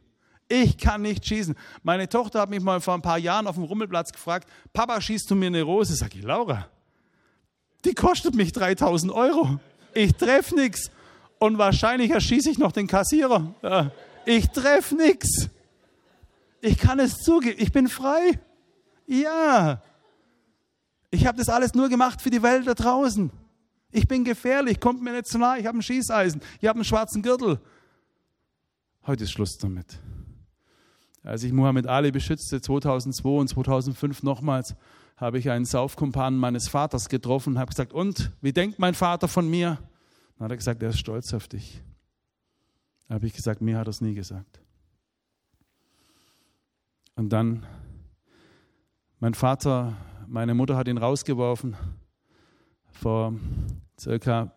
Ich kann nicht schießen. Meine Tochter hat mich mal vor ein paar Jahren auf dem Rummelplatz gefragt, Papa, schießt du mir eine Rose? Sag ich, Laura, die kostet mich 3000 Euro. Ich treffe nichts. Und wahrscheinlich erschieße ich noch den Kassierer. Ich treffe nichts. Ich kann es zugeben. Ich bin frei. Ja. Ich habe das alles nur gemacht für die Welt da draußen. Ich bin gefährlich, kommt mir nicht zu nahe. Ich habe ein Schießeisen, ich habe einen schwarzen Gürtel. Heute ist Schluss damit. Als ich Muhammad Ali beschützte, 2002 und 2005 nochmals, habe ich einen Saufkumpan meines Vaters getroffen und habe gesagt, und, wie denkt mein Vater von mir? Dann hat er gesagt, er ist stolz auf dich. Da habe ich gesagt, mir hat er es nie gesagt. Und dann, mein Vater, meine Mutter hat ihn rausgeworfen vor circa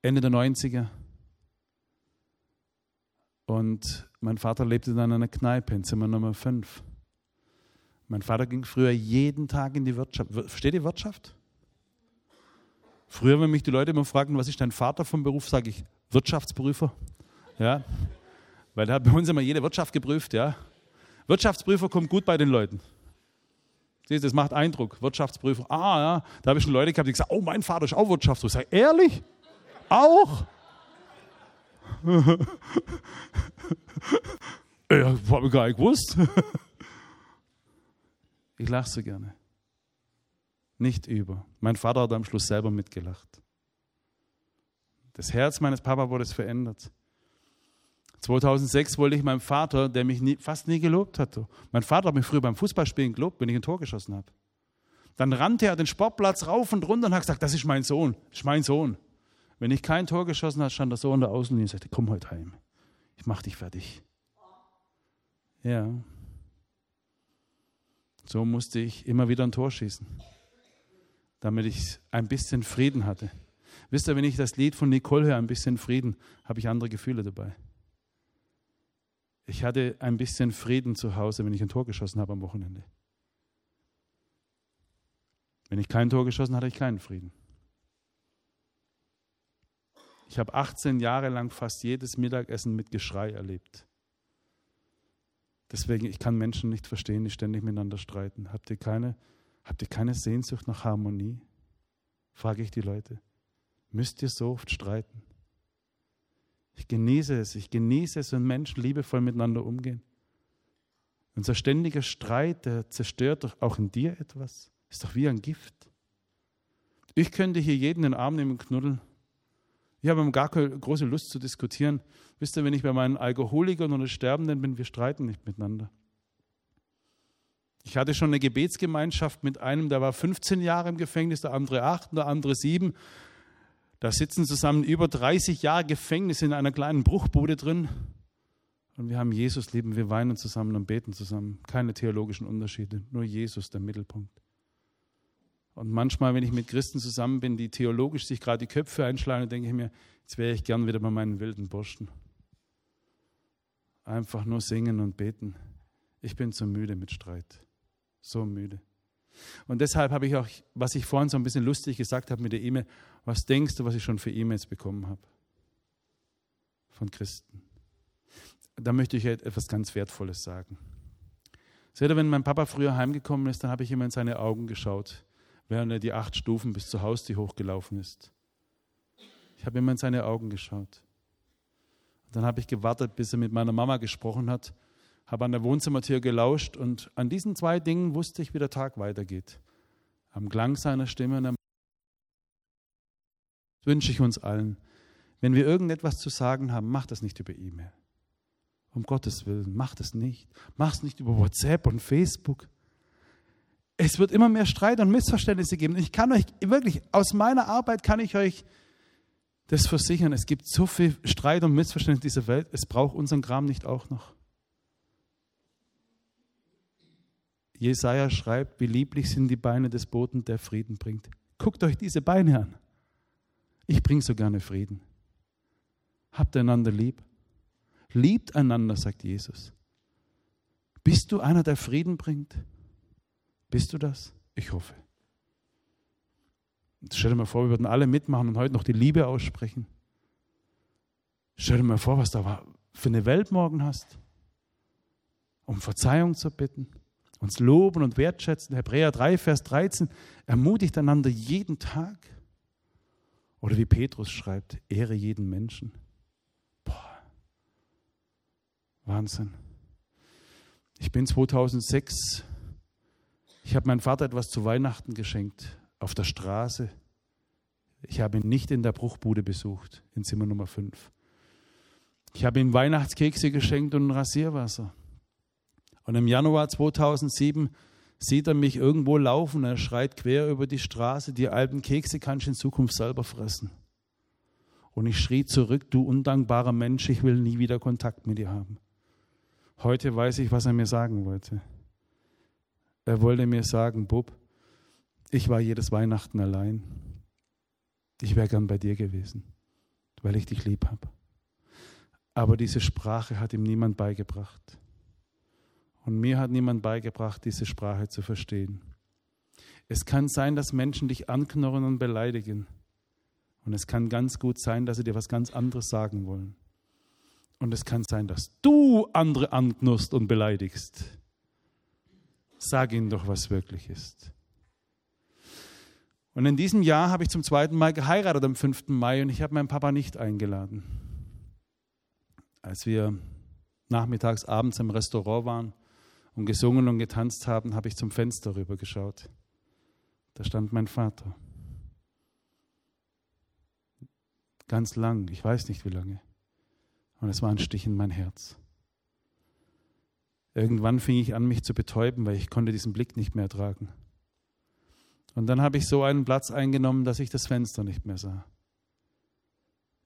Ende der 90er. Und mein Vater lebte dann in einer Kneipe in Zimmer Nummer 5. Mein Vater ging früher jeden Tag in die Wirtschaft. Versteht ihr Wirtschaft? Früher, wenn mich die Leute immer fragten, was ist dein Vater vom Beruf, sage ich Wirtschaftsprüfer. Ja, weil da hat bei uns immer jede Wirtschaft geprüft. Ja, Wirtschaftsprüfer kommt gut bei den Leuten. Siehst, das macht Eindruck. Wirtschaftsprüfer. Ah, ja, da habe ich schon Leute gehabt, die gesagt, oh, mein Vater ist auch Wirtschaftsprüfer. Ich sage, ehrlich? Auch? Ja, habe ich gar nicht gewusst. ich lache so gerne nicht über. Mein Vater hat am Schluss selber mitgelacht. Das Herz meines Papa wurde verändert. 2006 wollte ich meinem Vater, der mich nie, fast nie gelobt hatte. Mein Vater hat mich früher beim Fußballspielen gelobt, wenn ich ein Tor geschossen habe. Dann rannte er den Sportplatz rauf und runter und hat gesagt, das ist mein Sohn, das ist mein Sohn. Wenn ich kein Tor geschossen habe, stand er so an der Außenlinie und sagte, komm heute heim, ich mach dich fertig. Ja. So musste ich immer wieder ein Tor schießen damit ich ein bisschen Frieden hatte. Wisst ihr, wenn ich das Lied von Nicole höre, ein bisschen Frieden, habe ich andere Gefühle dabei. Ich hatte ein bisschen Frieden zu Hause, wenn ich ein Tor geschossen habe am Wochenende. Wenn ich kein Tor geschossen hatte, ich keinen Frieden. Ich habe 18 Jahre lang fast jedes Mittagessen mit Geschrei erlebt. Deswegen, ich kann Menschen nicht verstehen, die ständig miteinander streiten. Habt ihr keine Habt ihr keine Sehnsucht nach Harmonie? Frage ich die Leute. Müsst ihr so oft streiten? Ich genieße es, ich genieße es, wenn Menschen liebevoll miteinander umgehen. Unser ständiger Streit, der zerstört doch auch in dir etwas. Ist doch wie ein Gift. Ich könnte hier jeden in den Arm nehmen und knuddeln. Ich habe gar keine große Lust zu diskutieren. Wisst ihr, wenn ich bei meinen Alkoholikern oder Sterbenden bin, wir streiten nicht miteinander. Ich hatte schon eine Gebetsgemeinschaft mit einem, der war 15 Jahre im Gefängnis, der andere 8 und der andere 7. Da sitzen zusammen über 30 Jahre Gefängnis in einer kleinen Bruchbude drin. Und wir haben Jesus lieben, wir weinen zusammen und beten zusammen. Keine theologischen Unterschiede, nur Jesus der Mittelpunkt. Und manchmal, wenn ich mit Christen zusammen bin, die theologisch sich gerade die Köpfe einschlagen, denke ich mir, jetzt wäre ich gern wieder bei meinen wilden Burschen. einfach nur singen und beten. Ich bin zu müde mit Streit. So müde. Und deshalb habe ich auch, was ich vorhin so ein bisschen lustig gesagt habe mit der E-Mail, was denkst du, was ich schon für E-Mails bekommen habe? Von Christen. Da möchte ich etwas ganz Wertvolles sagen. Seht ihr, wenn mein Papa früher heimgekommen ist, dann habe ich immer in seine Augen geschaut, während er die acht Stufen bis zur Haustür hochgelaufen ist. Ich habe immer in seine Augen geschaut. Dann habe ich gewartet, bis er mit meiner Mama gesprochen hat, habe an der Wohnzimmertür gelauscht und an diesen zwei Dingen wusste ich, wie der Tag weitergeht. Am Klang seiner Stimme und am wünsche ich uns allen, wenn wir irgendetwas zu sagen haben, macht das nicht über E-Mail. Um Gottes Willen, macht es nicht. Mach es nicht über WhatsApp und Facebook. Es wird immer mehr Streit und Missverständnisse geben. Ich kann euch wirklich, aus meiner Arbeit kann ich euch das versichern. Es gibt so viel Streit und Missverständnis in dieser Welt. Es braucht unseren Kram nicht auch noch. Jesaja schreibt, wie lieblich sind die Beine des Boten, der Frieden bringt. Guckt euch diese Beine an. Ich bringe so gerne Frieden. Habt einander lieb. Liebt einander, sagt Jesus. Bist du einer, der Frieden bringt? Bist du das? Ich hoffe. Stell dir mal vor, wir würden alle mitmachen und heute noch die Liebe aussprechen. Stell dir mal vor, was du für eine Welt morgen hast. Um Verzeihung zu bitten, uns loben und wertschätzen. Hebräer 3, Vers 13 ermutigt einander jeden Tag. Oder wie Petrus schreibt, ehre jeden Menschen. Boah, Wahnsinn. Ich bin 2006, ich habe meinem Vater etwas zu Weihnachten geschenkt auf der Straße. Ich habe ihn nicht in der Bruchbude besucht, in Zimmer Nummer 5. Ich habe ihm Weihnachtskekse geschenkt und ein Rasierwasser. Und im Januar 2007 sieht er mich irgendwo laufen. Er schreit quer über die Straße: Die alten Kekse kannst du in Zukunft selber fressen. Und ich schrie zurück: Du undankbarer Mensch, ich will nie wieder Kontakt mit dir haben. Heute weiß ich, was er mir sagen wollte. Er wollte mir sagen: Bub, ich war jedes Weihnachten allein. Ich wäre gern bei dir gewesen, weil ich dich lieb habe. Aber diese Sprache hat ihm niemand beigebracht. Und mir hat niemand beigebracht, diese Sprache zu verstehen. Es kann sein, dass Menschen dich anknurren und beleidigen. Und es kann ganz gut sein, dass sie dir was ganz anderes sagen wollen. Und es kann sein, dass du andere anknurst und beleidigst. Sag ihnen doch, was wirklich ist. Und in diesem Jahr habe ich zum zweiten Mal geheiratet am 5. Mai und ich habe meinen Papa nicht eingeladen. Als wir nachmittags, abends im Restaurant waren und gesungen und getanzt haben, habe ich zum Fenster rüber geschaut. Da stand mein Vater. Ganz lang, ich weiß nicht wie lange. Und es war ein Stich in mein Herz. Irgendwann fing ich an, mich zu betäuben, weil ich konnte diesen Blick nicht mehr ertragen. Und dann habe ich so einen Platz eingenommen, dass ich das Fenster nicht mehr sah.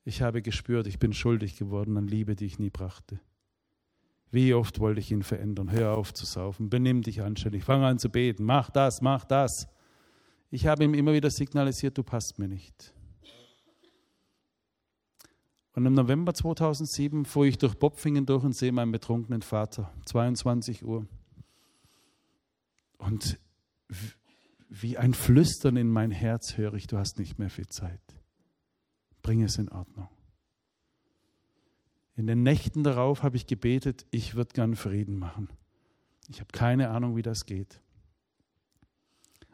Ich habe gespürt, ich bin schuldig geworden an Liebe, die ich nie brachte. Wie oft wollte ich ihn verändern? Hör auf zu saufen, benimm dich anständig, fang an zu beten, mach das, mach das. Ich habe ihm immer wieder signalisiert, du passt mir nicht. Und im November 2007 fuhr ich durch Bopfingen durch und sehe meinen betrunkenen Vater, 22 Uhr. Und wie ein Flüstern in mein Herz höre ich, du hast nicht mehr viel Zeit. Bring es in Ordnung. In den Nächten darauf habe ich gebetet, ich würde gern Frieden machen. Ich habe keine Ahnung, wie das geht.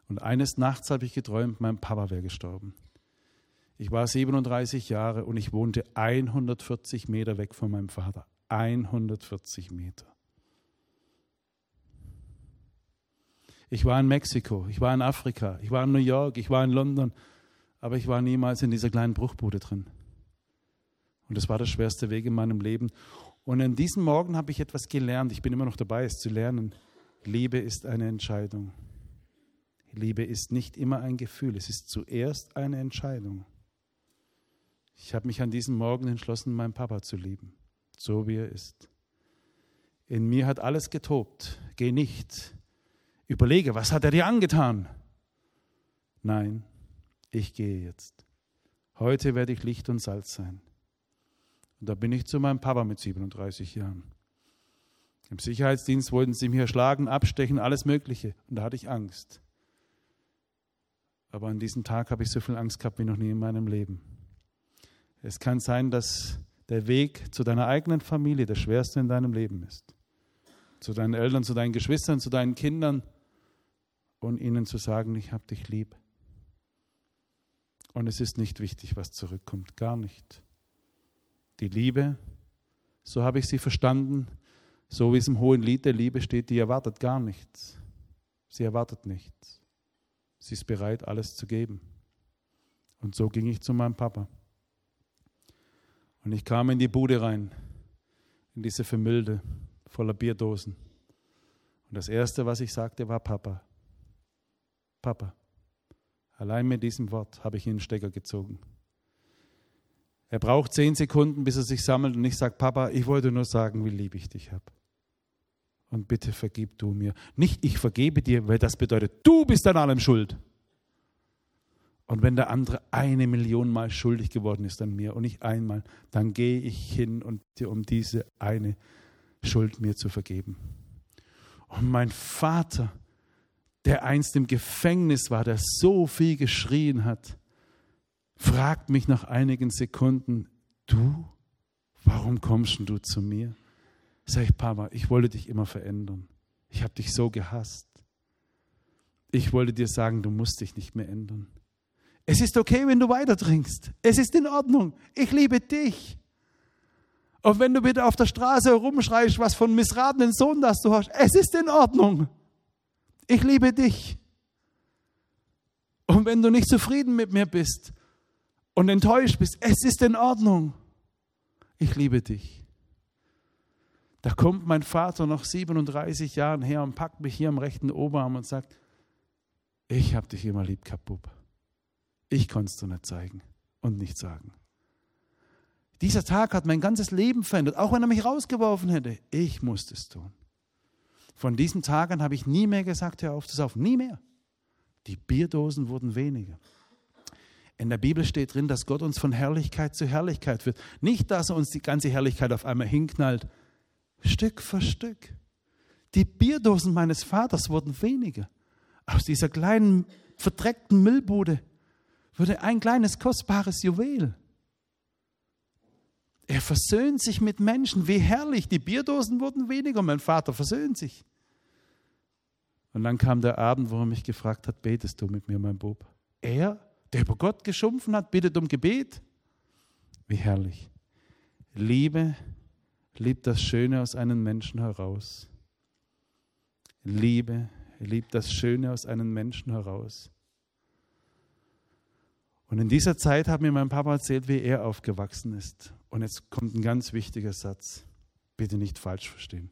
Und eines Nachts habe ich geträumt, mein Papa wäre gestorben. Ich war 37 Jahre und ich wohnte 140 Meter weg von meinem Vater. 140 Meter. Ich war in Mexiko, ich war in Afrika, ich war in New York, ich war in London, aber ich war niemals in dieser kleinen Bruchbude drin. Und das war der schwerste Weg in meinem Leben. Und an diesem Morgen habe ich etwas gelernt. Ich bin immer noch dabei, es zu lernen. Liebe ist eine Entscheidung. Liebe ist nicht immer ein Gefühl, es ist zuerst eine Entscheidung. Ich habe mich an diesem Morgen entschlossen, meinen Papa zu lieben, so wie er ist. In mir hat alles getobt. Geh nicht überlege, was hat er dir angetan? Nein, ich gehe jetzt. Heute werde ich Licht und Salz sein. Und da bin ich zu meinem Papa mit 37 Jahren. Im Sicherheitsdienst wollten sie mich erschlagen, abstechen, alles Mögliche. Und da hatte ich Angst. Aber an diesem Tag habe ich so viel Angst gehabt wie noch nie in meinem Leben. Es kann sein, dass der Weg zu deiner eigenen Familie der schwerste in deinem Leben ist. Zu deinen Eltern, zu deinen Geschwistern, zu deinen Kindern und ihnen zu sagen, ich habe dich lieb. Und es ist nicht wichtig, was zurückkommt, gar nicht. Die Liebe, so habe ich sie verstanden, so wie es im hohen Lied der Liebe steht, die erwartet gar nichts. Sie erwartet nichts. Sie ist bereit, alles zu geben. Und so ging ich zu meinem Papa. Und ich kam in die Bude rein, in diese Vermülde voller Bierdosen. Und das Erste, was ich sagte, war Papa. Papa. Allein mit diesem Wort habe ich ihn den Stecker gezogen. Er braucht zehn Sekunden, bis er sich sammelt und ich sage, Papa, ich wollte nur sagen, wie lieb ich dich habe. Und bitte vergib du mir. Nicht ich vergebe dir, weil das bedeutet, du bist an allem schuld. Und wenn der andere eine Million Mal schuldig geworden ist an mir und nicht einmal, dann gehe ich hin, und, um diese eine Schuld mir zu vergeben. Und mein Vater, der einst im Gefängnis war, der so viel geschrien hat, fragt mich nach einigen Sekunden, du, warum kommst du zu mir? Sag ich, Papa, ich wollte dich immer verändern. Ich habe dich so gehasst. Ich wollte dir sagen, du musst dich nicht mehr ändern. Es ist okay, wenn du weiter trinkst. Es ist in Ordnung. Ich liebe dich. Und wenn du bitte auf der Straße herumschreist, was von missratenen Sohn das du hast, es ist in Ordnung. Ich liebe dich. Und wenn du nicht zufrieden mit mir bist und enttäuscht bist, es ist in Ordnung. Ich liebe dich. Da kommt mein Vater nach 37 Jahren her und packt mich hier am rechten Oberarm und sagt, ich habe dich immer lieb Bub. Ich konnte es dir nicht zeigen und nicht sagen. Dieser Tag hat mein ganzes Leben verändert, auch wenn er mich rausgeworfen hätte. Ich musste es tun. Von diesen Tagen habe ich nie mehr gesagt, hör auf zu saufen. Nie mehr. Die Bierdosen wurden weniger. In der Bibel steht drin, dass Gott uns von Herrlichkeit zu Herrlichkeit führt. Nicht, dass er uns die ganze Herrlichkeit auf einmal hinknallt. Stück für Stück. Die Bierdosen meines Vaters wurden weniger. Aus dieser kleinen, verdreckten Müllbude wurde ein kleines, kostbares Juwel. Er versöhnt sich mit Menschen. Wie herrlich. Die Bierdosen wurden weniger. Mein Vater versöhnt sich. Und dann kam der Abend, wo er mich gefragt hat, betest du mit mir, mein Bub? Er, der über Gott geschumpfen hat, bittet um Gebet. Wie herrlich. Liebe liebt das Schöne aus einem Menschen heraus. Liebe liebt das Schöne aus einem Menschen heraus. Und in dieser Zeit hat mir mein Papa erzählt, wie er aufgewachsen ist. Und jetzt kommt ein ganz wichtiger Satz. Bitte nicht falsch verstehen.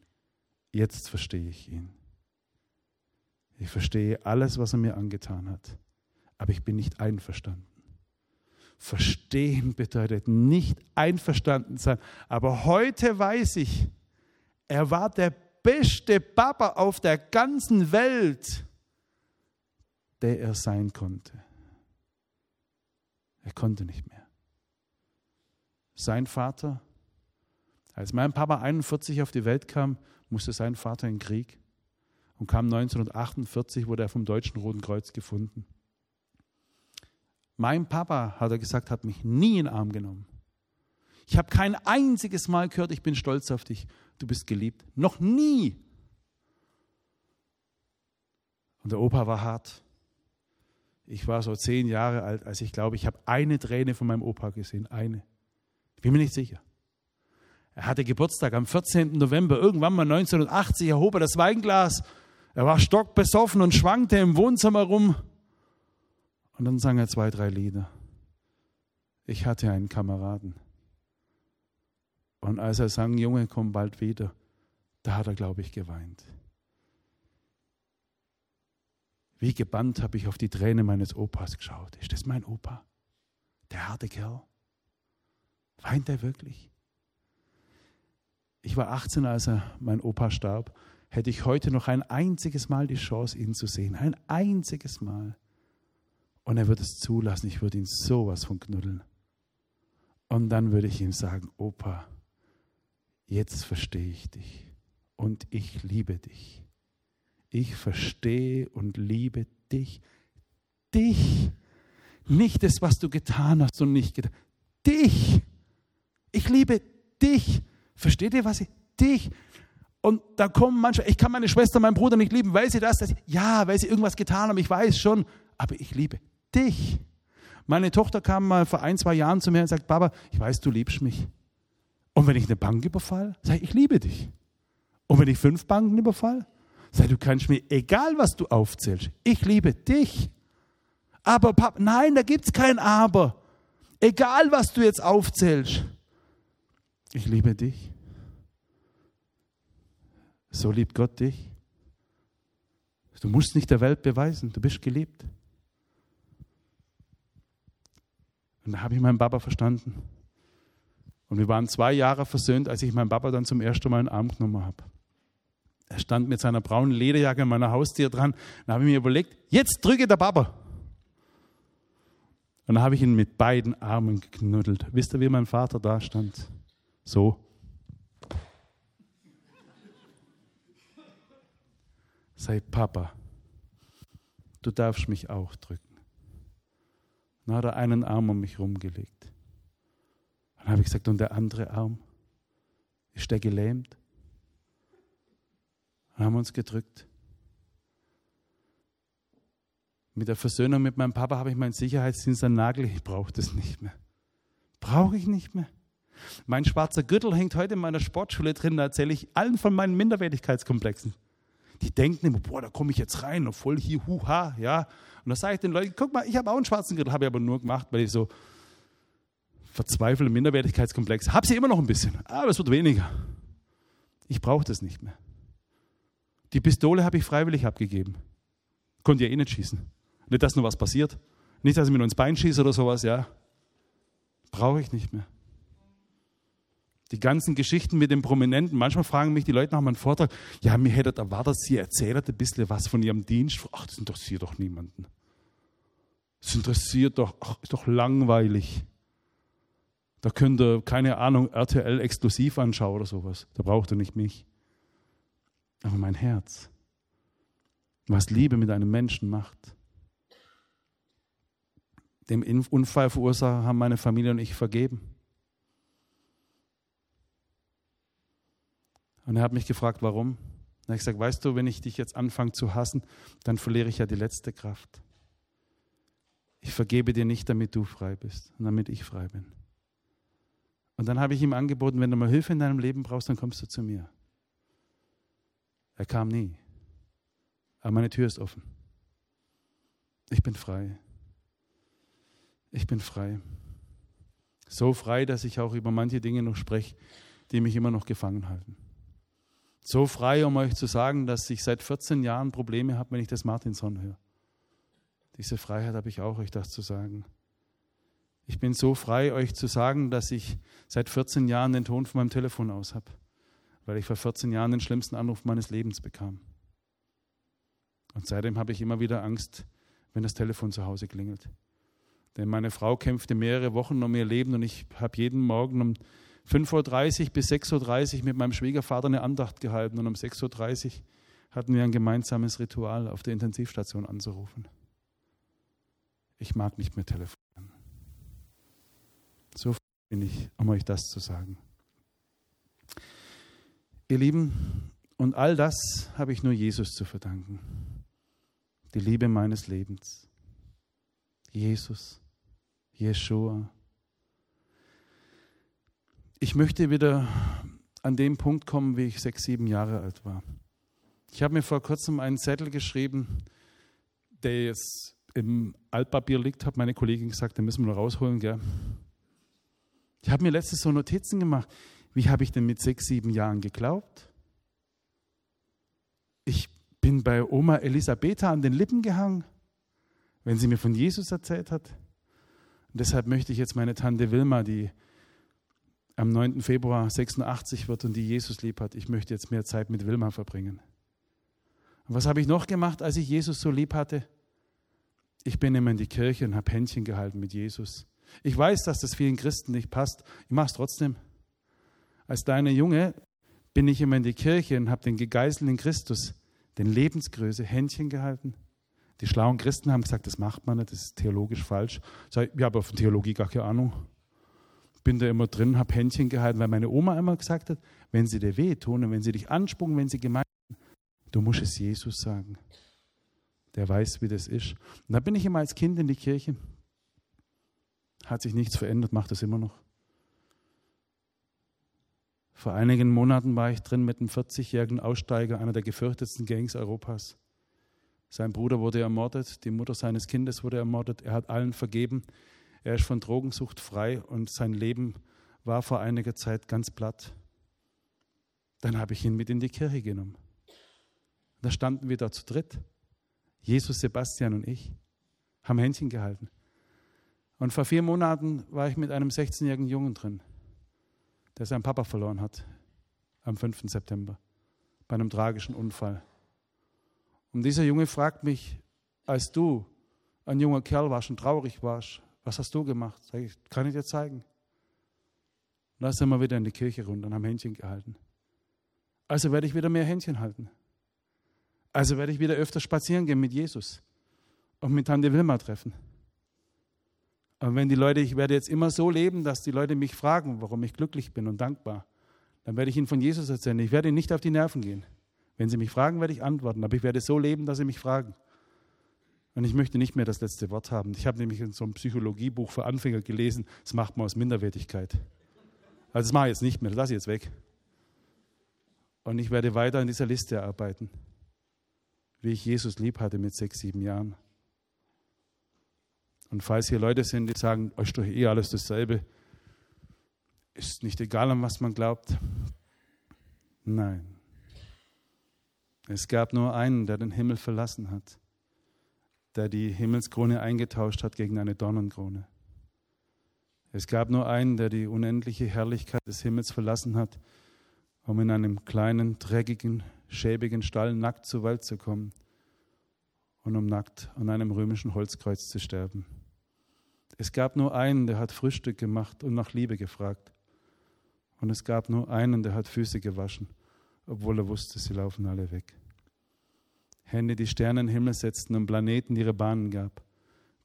Jetzt verstehe ich ihn. Ich verstehe alles, was er mir angetan hat. Aber ich bin nicht einverstanden. Verstehen bedeutet nicht einverstanden sein. Aber heute weiß ich, er war der beste Papa auf der ganzen Welt, der er sein konnte. Er konnte nicht mehr. Sein Vater, als mein Papa 41 auf die Welt kam, musste sein Vater in den Krieg und kam 1948, wurde er vom Deutschen Roten Kreuz gefunden. Mein Papa, hat er gesagt, hat mich nie in den Arm genommen. Ich habe kein einziges Mal gehört, ich bin stolz auf dich, du bist geliebt. Noch nie. Und der Opa war hart. Ich war so zehn Jahre alt, als ich glaube, ich habe eine Träne von meinem Opa gesehen. Eine. Bin mir nicht sicher. Er hatte Geburtstag am 14. November, irgendwann mal 1980, erhob er das Weinglas. Er war stockbesoffen und schwankte im Wohnzimmer rum. Und dann sang er zwei, drei Lieder. Ich hatte einen Kameraden. Und als er sang, Junge, komm bald wieder, da hat er, glaube ich, geweint. Wie gebannt habe ich auf die Träne meines Opas geschaut. Ist das mein Opa? Der harte Kerl? Weint er wirklich? Ich war 18, als er, mein Opa starb. Hätte ich heute noch ein einziges Mal die Chance, ihn zu sehen. Ein einziges Mal. Und er würde es zulassen. Ich würde ihn sowas von knuddeln. Und dann würde ich ihm sagen, Opa, jetzt verstehe ich dich. und ich liebe dich. Ich verstehe und liebe dich. Dich. Nicht das, was du getan hast und nicht getan. Dich. Ich liebe dich. Versteht ihr, was ich? Dich. Und da kommen manche, ich kann meine Schwester, meinen Bruder nicht lieben, weil sie das, das, ja, weil sie irgendwas getan haben, ich weiß schon, aber ich liebe dich. Meine Tochter kam mal vor ein, zwei Jahren zu mir und sagt, Baba, ich weiß, du liebst mich. Und wenn ich eine Bank überfall, sage ich, ich liebe dich. Und wenn ich fünf Banken überfall, sage du kannst mir, egal was du aufzählst, ich liebe dich. Aber Papa, nein, da gibt es kein Aber. Egal was du jetzt aufzählst, ich liebe dich. So liebt Gott dich. Du musst nicht der Welt beweisen, du bist geliebt. Und da habe ich meinen Papa verstanden. Und wir waren zwei Jahre versöhnt, als ich meinen Papa dann zum ersten Mal in den Arm genommen habe. Er stand mit seiner braunen Lederjacke an meiner Haustür dran. Dann habe ich mir überlegt, jetzt drücke der Papa. Und dann habe ich ihn mit beiden Armen geknuddelt. Wisst ihr, wie mein Vater da stand? So. Sei Papa, du darfst mich auch drücken. Dann hat er einen Arm um mich rumgelegt. Dann habe ich gesagt, und der andere Arm? Ist der gelähmt? Dann haben uns gedrückt. Mit der Versöhnung mit meinem Papa habe ich meinen Sicherheitsdienst an Nagel. Ich brauche das nicht mehr. Brauche ich nicht mehr. Mein schwarzer Gürtel hängt heute in meiner Sportschule drin. Da erzähle ich allen von meinen Minderwertigkeitskomplexen. Die denken immer, boah, da komme ich jetzt rein und voll hier, huha, ja. Und da sage ich den Leuten, guck mal, ich habe auch einen schwarzen Gürtel, habe ich aber nur gemacht, weil ich so verzweifelte Minderwertigkeitskomplex. Habe sie immer noch ein bisschen, aber es wird weniger. Ich brauche das nicht mehr. Die Pistole habe ich freiwillig abgegeben. Konnte ja eh nicht schießen. Nicht, dass nur was passiert. Nicht, dass ich mir nur ins Bein schieße oder sowas, ja. Brauche ich nicht mehr. Die ganzen Geschichten mit den Prominenten. Manchmal fragen mich die Leute nach meinem Vortrag, ja, mir hättet erwartet, sie erzählt ein bisschen was von ihrem Dienst. Ach, das interessiert doch niemanden. Das interessiert doch, ach, ist doch langweilig. Da könnt ihr, keine Ahnung, RTL exklusiv anschauen oder sowas. Da braucht ihr nicht mich. Aber mein Herz, was Liebe mit einem Menschen macht. Dem Unfallverursacher haben meine Familie und ich vergeben. Und er hat mich gefragt, warum. Dann habe ich gesagt, weißt du, wenn ich dich jetzt anfange zu hassen, dann verliere ich ja die letzte Kraft. Ich vergebe dir nicht, damit du frei bist und damit ich frei bin. Und dann habe ich ihm angeboten, wenn du mal Hilfe in deinem Leben brauchst, dann kommst du zu mir. Er kam nie. Aber meine Tür ist offen. Ich bin frei. Ich bin frei. So frei, dass ich auch über manche Dinge noch spreche, die mich immer noch gefangen halten. So frei, um euch zu sagen, dass ich seit 14 Jahren Probleme habe, wenn ich das Martinson höre. Diese Freiheit habe ich auch, euch das zu sagen. Ich bin so frei, euch zu sagen, dass ich seit 14 Jahren den Ton von meinem Telefon aus habe, weil ich vor 14 Jahren den schlimmsten Anruf meines Lebens bekam. Und seitdem habe ich immer wieder Angst, wenn das Telefon zu Hause klingelt. Denn meine Frau kämpfte mehrere Wochen um ihr Leben und ich habe jeden Morgen um 5.30 Uhr bis 6.30 Uhr mit meinem Schwiegervater eine Andacht gehalten und um 6.30 Uhr hatten wir ein gemeinsames Ritual, auf der Intensivstation anzurufen. Ich mag nicht mehr telefonieren. So bin ich, um euch das zu sagen. Ihr Lieben, und all das habe ich nur Jesus zu verdanken. Die Liebe meines Lebens. Jesus, Jeshua. Ich möchte wieder an den Punkt kommen, wie ich sechs, sieben Jahre alt war. Ich habe mir vor kurzem einen Zettel geschrieben, der jetzt im Altpapier liegt, hat meine Kollegin gesagt, den müssen wir noch rausholen. Gell? Ich habe mir letztes so Notizen gemacht. Wie habe ich denn mit sechs, sieben Jahren geglaubt? Ich bin bei Oma Elisabetha an den Lippen gehangen, wenn sie mir von Jesus erzählt hat. Und deshalb möchte ich jetzt meine Tante Wilma, die am 9. Februar 86 wird und die Jesus lieb hat, ich möchte jetzt mehr Zeit mit Wilma verbringen. Und was habe ich noch gemacht, als ich Jesus so lieb hatte? Ich bin immer in die Kirche und habe Händchen gehalten mit Jesus. Ich weiß, dass das vielen Christen nicht passt. Ich mache es trotzdem. Als deine Junge bin ich immer in die Kirche und habe den gegeißelten Christus, den Lebensgröße, Händchen gehalten. Die schlauen Christen haben gesagt, das macht man nicht, das ist theologisch falsch. Sag ich, ich habe von Theologie gar keine Ahnung. Bin da immer drin, habe Händchen gehalten, weil meine Oma immer gesagt hat, wenn sie dir wehtun und wenn sie dich anspucken, wenn sie gemeint du musst es Jesus sagen. Der weiß, wie das ist. Und da bin ich immer als Kind in die Kirche. Hat sich nichts verändert, macht das immer noch. Vor einigen Monaten war ich drin mit einem 40-jährigen Aussteiger, einer der gefürchtetsten Gangs Europas. Sein Bruder wurde ermordet, die Mutter seines Kindes wurde ermordet. Er hat allen vergeben. Er ist von Drogensucht frei und sein Leben war vor einiger Zeit ganz platt. Dann habe ich ihn mit in die Kirche genommen. Da standen wir da zu dritt. Jesus, Sebastian und ich haben Händchen gehalten. Und vor vier Monaten war ich mit einem 16-jährigen Jungen drin der seinen Papa verloren hat am 5. September bei einem tragischen Unfall. Und dieser Junge fragt mich, als du ein junger Kerl warst und traurig warst, was hast du gemacht? Sag ich, kann ich dir zeigen. Und da sind wir wieder in die Kirche runter und haben Händchen gehalten. Also werde ich wieder mehr Händchen halten. Also werde ich wieder öfter spazieren gehen mit Jesus und mit Tante Wilma treffen. Und wenn die Leute, ich werde jetzt immer so leben, dass die Leute mich fragen, warum ich glücklich bin und dankbar, dann werde ich ihnen von Jesus erzählen. Ich werde ihnen nicht auf die Nerven gehen. Wenn sie mich fragen, werde ich antworten, aber ich werde so leben, dass sie mich fragen. Und ich möchte nicht mehr das letzte Wort haben. Ich habe nämlich in so einem Psychologiebuch für Anfänger gelesen, das macht man aus Minderwertigkeit. Also das mache ich jetzt nicht mehr, das lasse ich jetzt weg. Und ich werde weiter in dieser Liste arbeiten, wie ich Jesus lieb hatte mit sechs, sieben Jahren. Und falls hier Leute sind, die sagen, euch ist doch eh alles dasselbe, ist nicht egal, an was man glaubt. Nein. Es gab nur einen, der den Himmel verlassen hat, der die Himmelskrone eingetauscht hat gegen eine Dornenkrone. Es gab nur einen, der die unendliche Herrlichkeit des Himmels verlassen hat, um in einem kleinen, dreckigen, schäbigen Stall nackt zur Welt zu kommen und um nackt an einem römischen Holzkreuz zu sterben. Es gab nur einen, der hat Frühstück gemacht und nach Liebe gefragt. Und es gab nur einen, der hat Füße gewaschen, obwohl er wusste, sie laufen alle weg. Hände, die Sterne in den Himmel setzten und Planeten ihre Bahnen gab,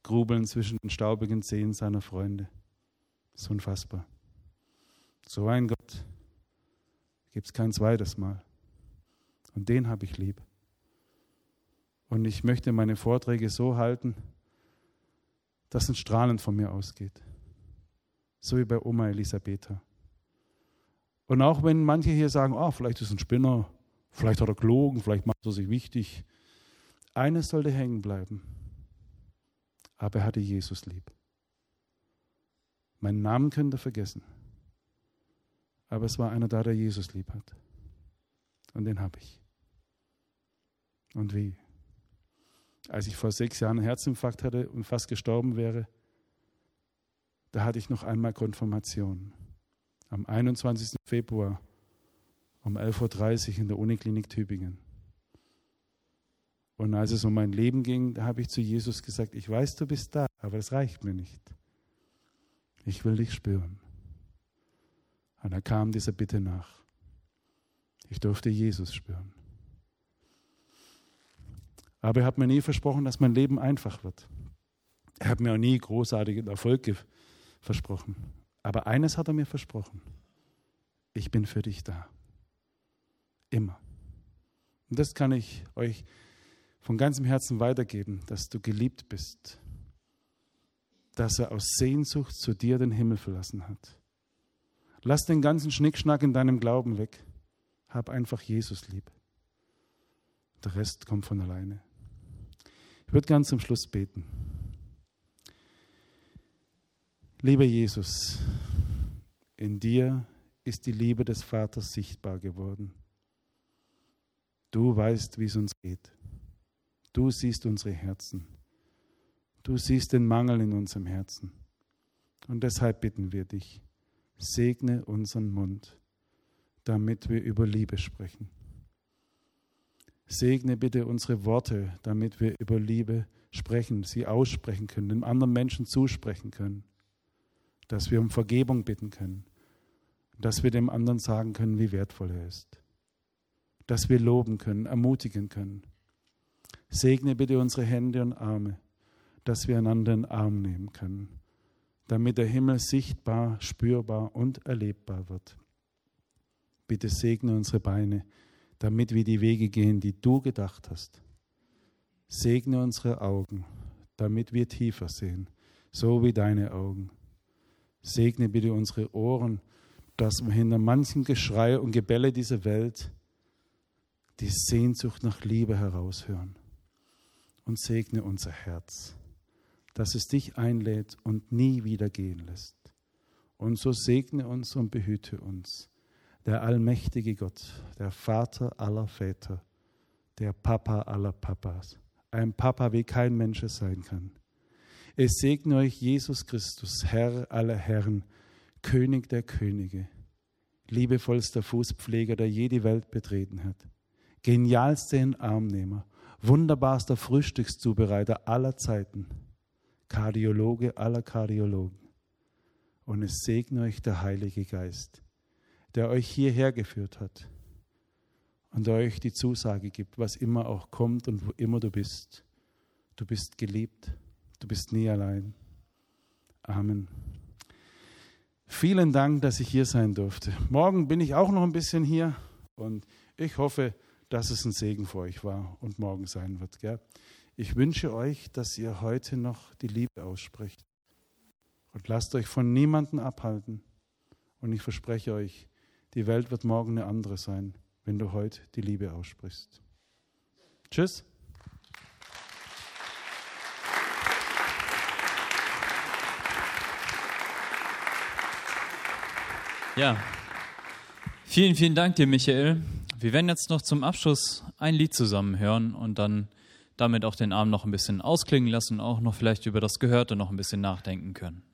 grubeln zwischen den staubigen Zehen seiner Freunde. So unfassbar. So ein Gott gibt es kein zweites Mal. Und den habe ich lieb. Und ich möchte meine Vorträge so halten, dass ein Strahlen von mir ausgeht. So wie bei Oma Elisabetha. Und auch wenn manche hier sagen, oh, vielleicht ist ein Spinner, vielleicht hat er gelogen, vielleicht macht er sich wichtig. Eines sollte hängen bleiben. Aber er hatte Jesus lieb. Meinen Namen könnt ihr vergessen. Aber es war einer da, der Jesus lieb hat. Und den habe ich. Und wie? Als ich vor sechs Jahren einen Herzinfarkt hatte und fast gestorben wäre, da hatte ich noch einmal Konfirmation. Am 21. Februar um 11.30 Uhr in der Uniklinik Tübingen. Und als es um mein Leben ging, da habe ich zu Jesus gesagt, ich weiß, du bist da, aber es reicht mir nicht. Ich will dich spüren. Und er kam dieser Bitte nach. Ich durfte Jesus spüren. Aber er hat mir nie versprochen, dass mein Leben einfach wird. Er hat mir auch nie großartigen Erfolg versprochen. Aber eines hat er mir versprochen. Ich bin für dich da. Immer. Und das kann ich euch von ganzem Herzen weitergeben, dass du geliebt bist. Dass er aus Sehnsucht zu dir den Himmel verlassen hat. Lass den ganzen Schnickschnack in deinem Glauben weg. Hab einfach Jesus lieb. Der Rest kommt von alleine. Ich würde gern zum Schluss beten. Lieber Jesus, in dir ist die Liebe des Vaters sichtbar geworden. Du weißt, wie es uns geht. Du siehst unsere Herzen. Du siehst den Mangel in unserem Herzen. Und deshalb bitten wir dich, segne unseren Mund, damit wir über Liebe sprechen. Segne bitte unsere Worte, damit wir über Liebe sprechen, sie aussprechen können, dem anderen Menschen zusprechen können, dass wir um Vergebung bitten können, dass wir dem anderen sagen können, wie wertvoll er ist. Dass wir loben können, ermutigen können. Segne bitte unsere Hände und Arme, dass wir einander in den Arm nehmen können, damit der Himmel sichtbar, spürbar und erlebbar wird. Bitte segne unsere Beine, damit wir die Wege gehen, die du gedacht hast. Segne unsere Augen, damit wir tiefer sehen, so wie deine Augen. Segne bitte unsere Ohren, dass wir hinter manchem Geschrei und Gebälle dieser Welt die Sehnsucht nach Liebe heraushören. Und segne unser Herz, dass es dich einlädt und nie wieder gehen lässt. Und so segne uns und behüte uns, der allmächtige Gott, der Vater aller Väter, der Papa aller Papas, ein Papa, wie kein Mensch es sein kann. Es segne euch Jesus Christus, Herr aller Herren, König der Könige, liebevollster Fußpfleger, der je die Welt betreten hat, genialster Armnehmer, wunderbarster Frühstückszubereiter aller Zeiten, Kardiologe aller Kardiologen. Und es segne euch der Heilige Geist, der euch hierher geführt hat und der euch die Zusage gibt, was immer auch kommt und wo immer du bist. Du bist geliebt, du bist nie allein. Amen. Vielen Dank, dass ich hier sein durfte. Morgen bin ich auch noch ein bisschen hier und ich hoffe, dass es ein Segen für euch war und morgen sein wird. Gell? Ich wünsche euch, dass ihr heute noch die Liebe ausspricht und lasst euch von niemandem abhalten. Und ich verspreche euch, die Welt wird morgen eine andere sein, wenn du heute die Liebe aussprichst. Tschüss. Ja, vielen, vielen Dank dir, Michael. Wir werden jetzt noch zum Abschluss ein Lied zusammen hören und dann damit auch den Abend noch ein bisschen ausklingen lassen, auch noch vielleicht über das Gehörte noch ein bisschen nachdenken können.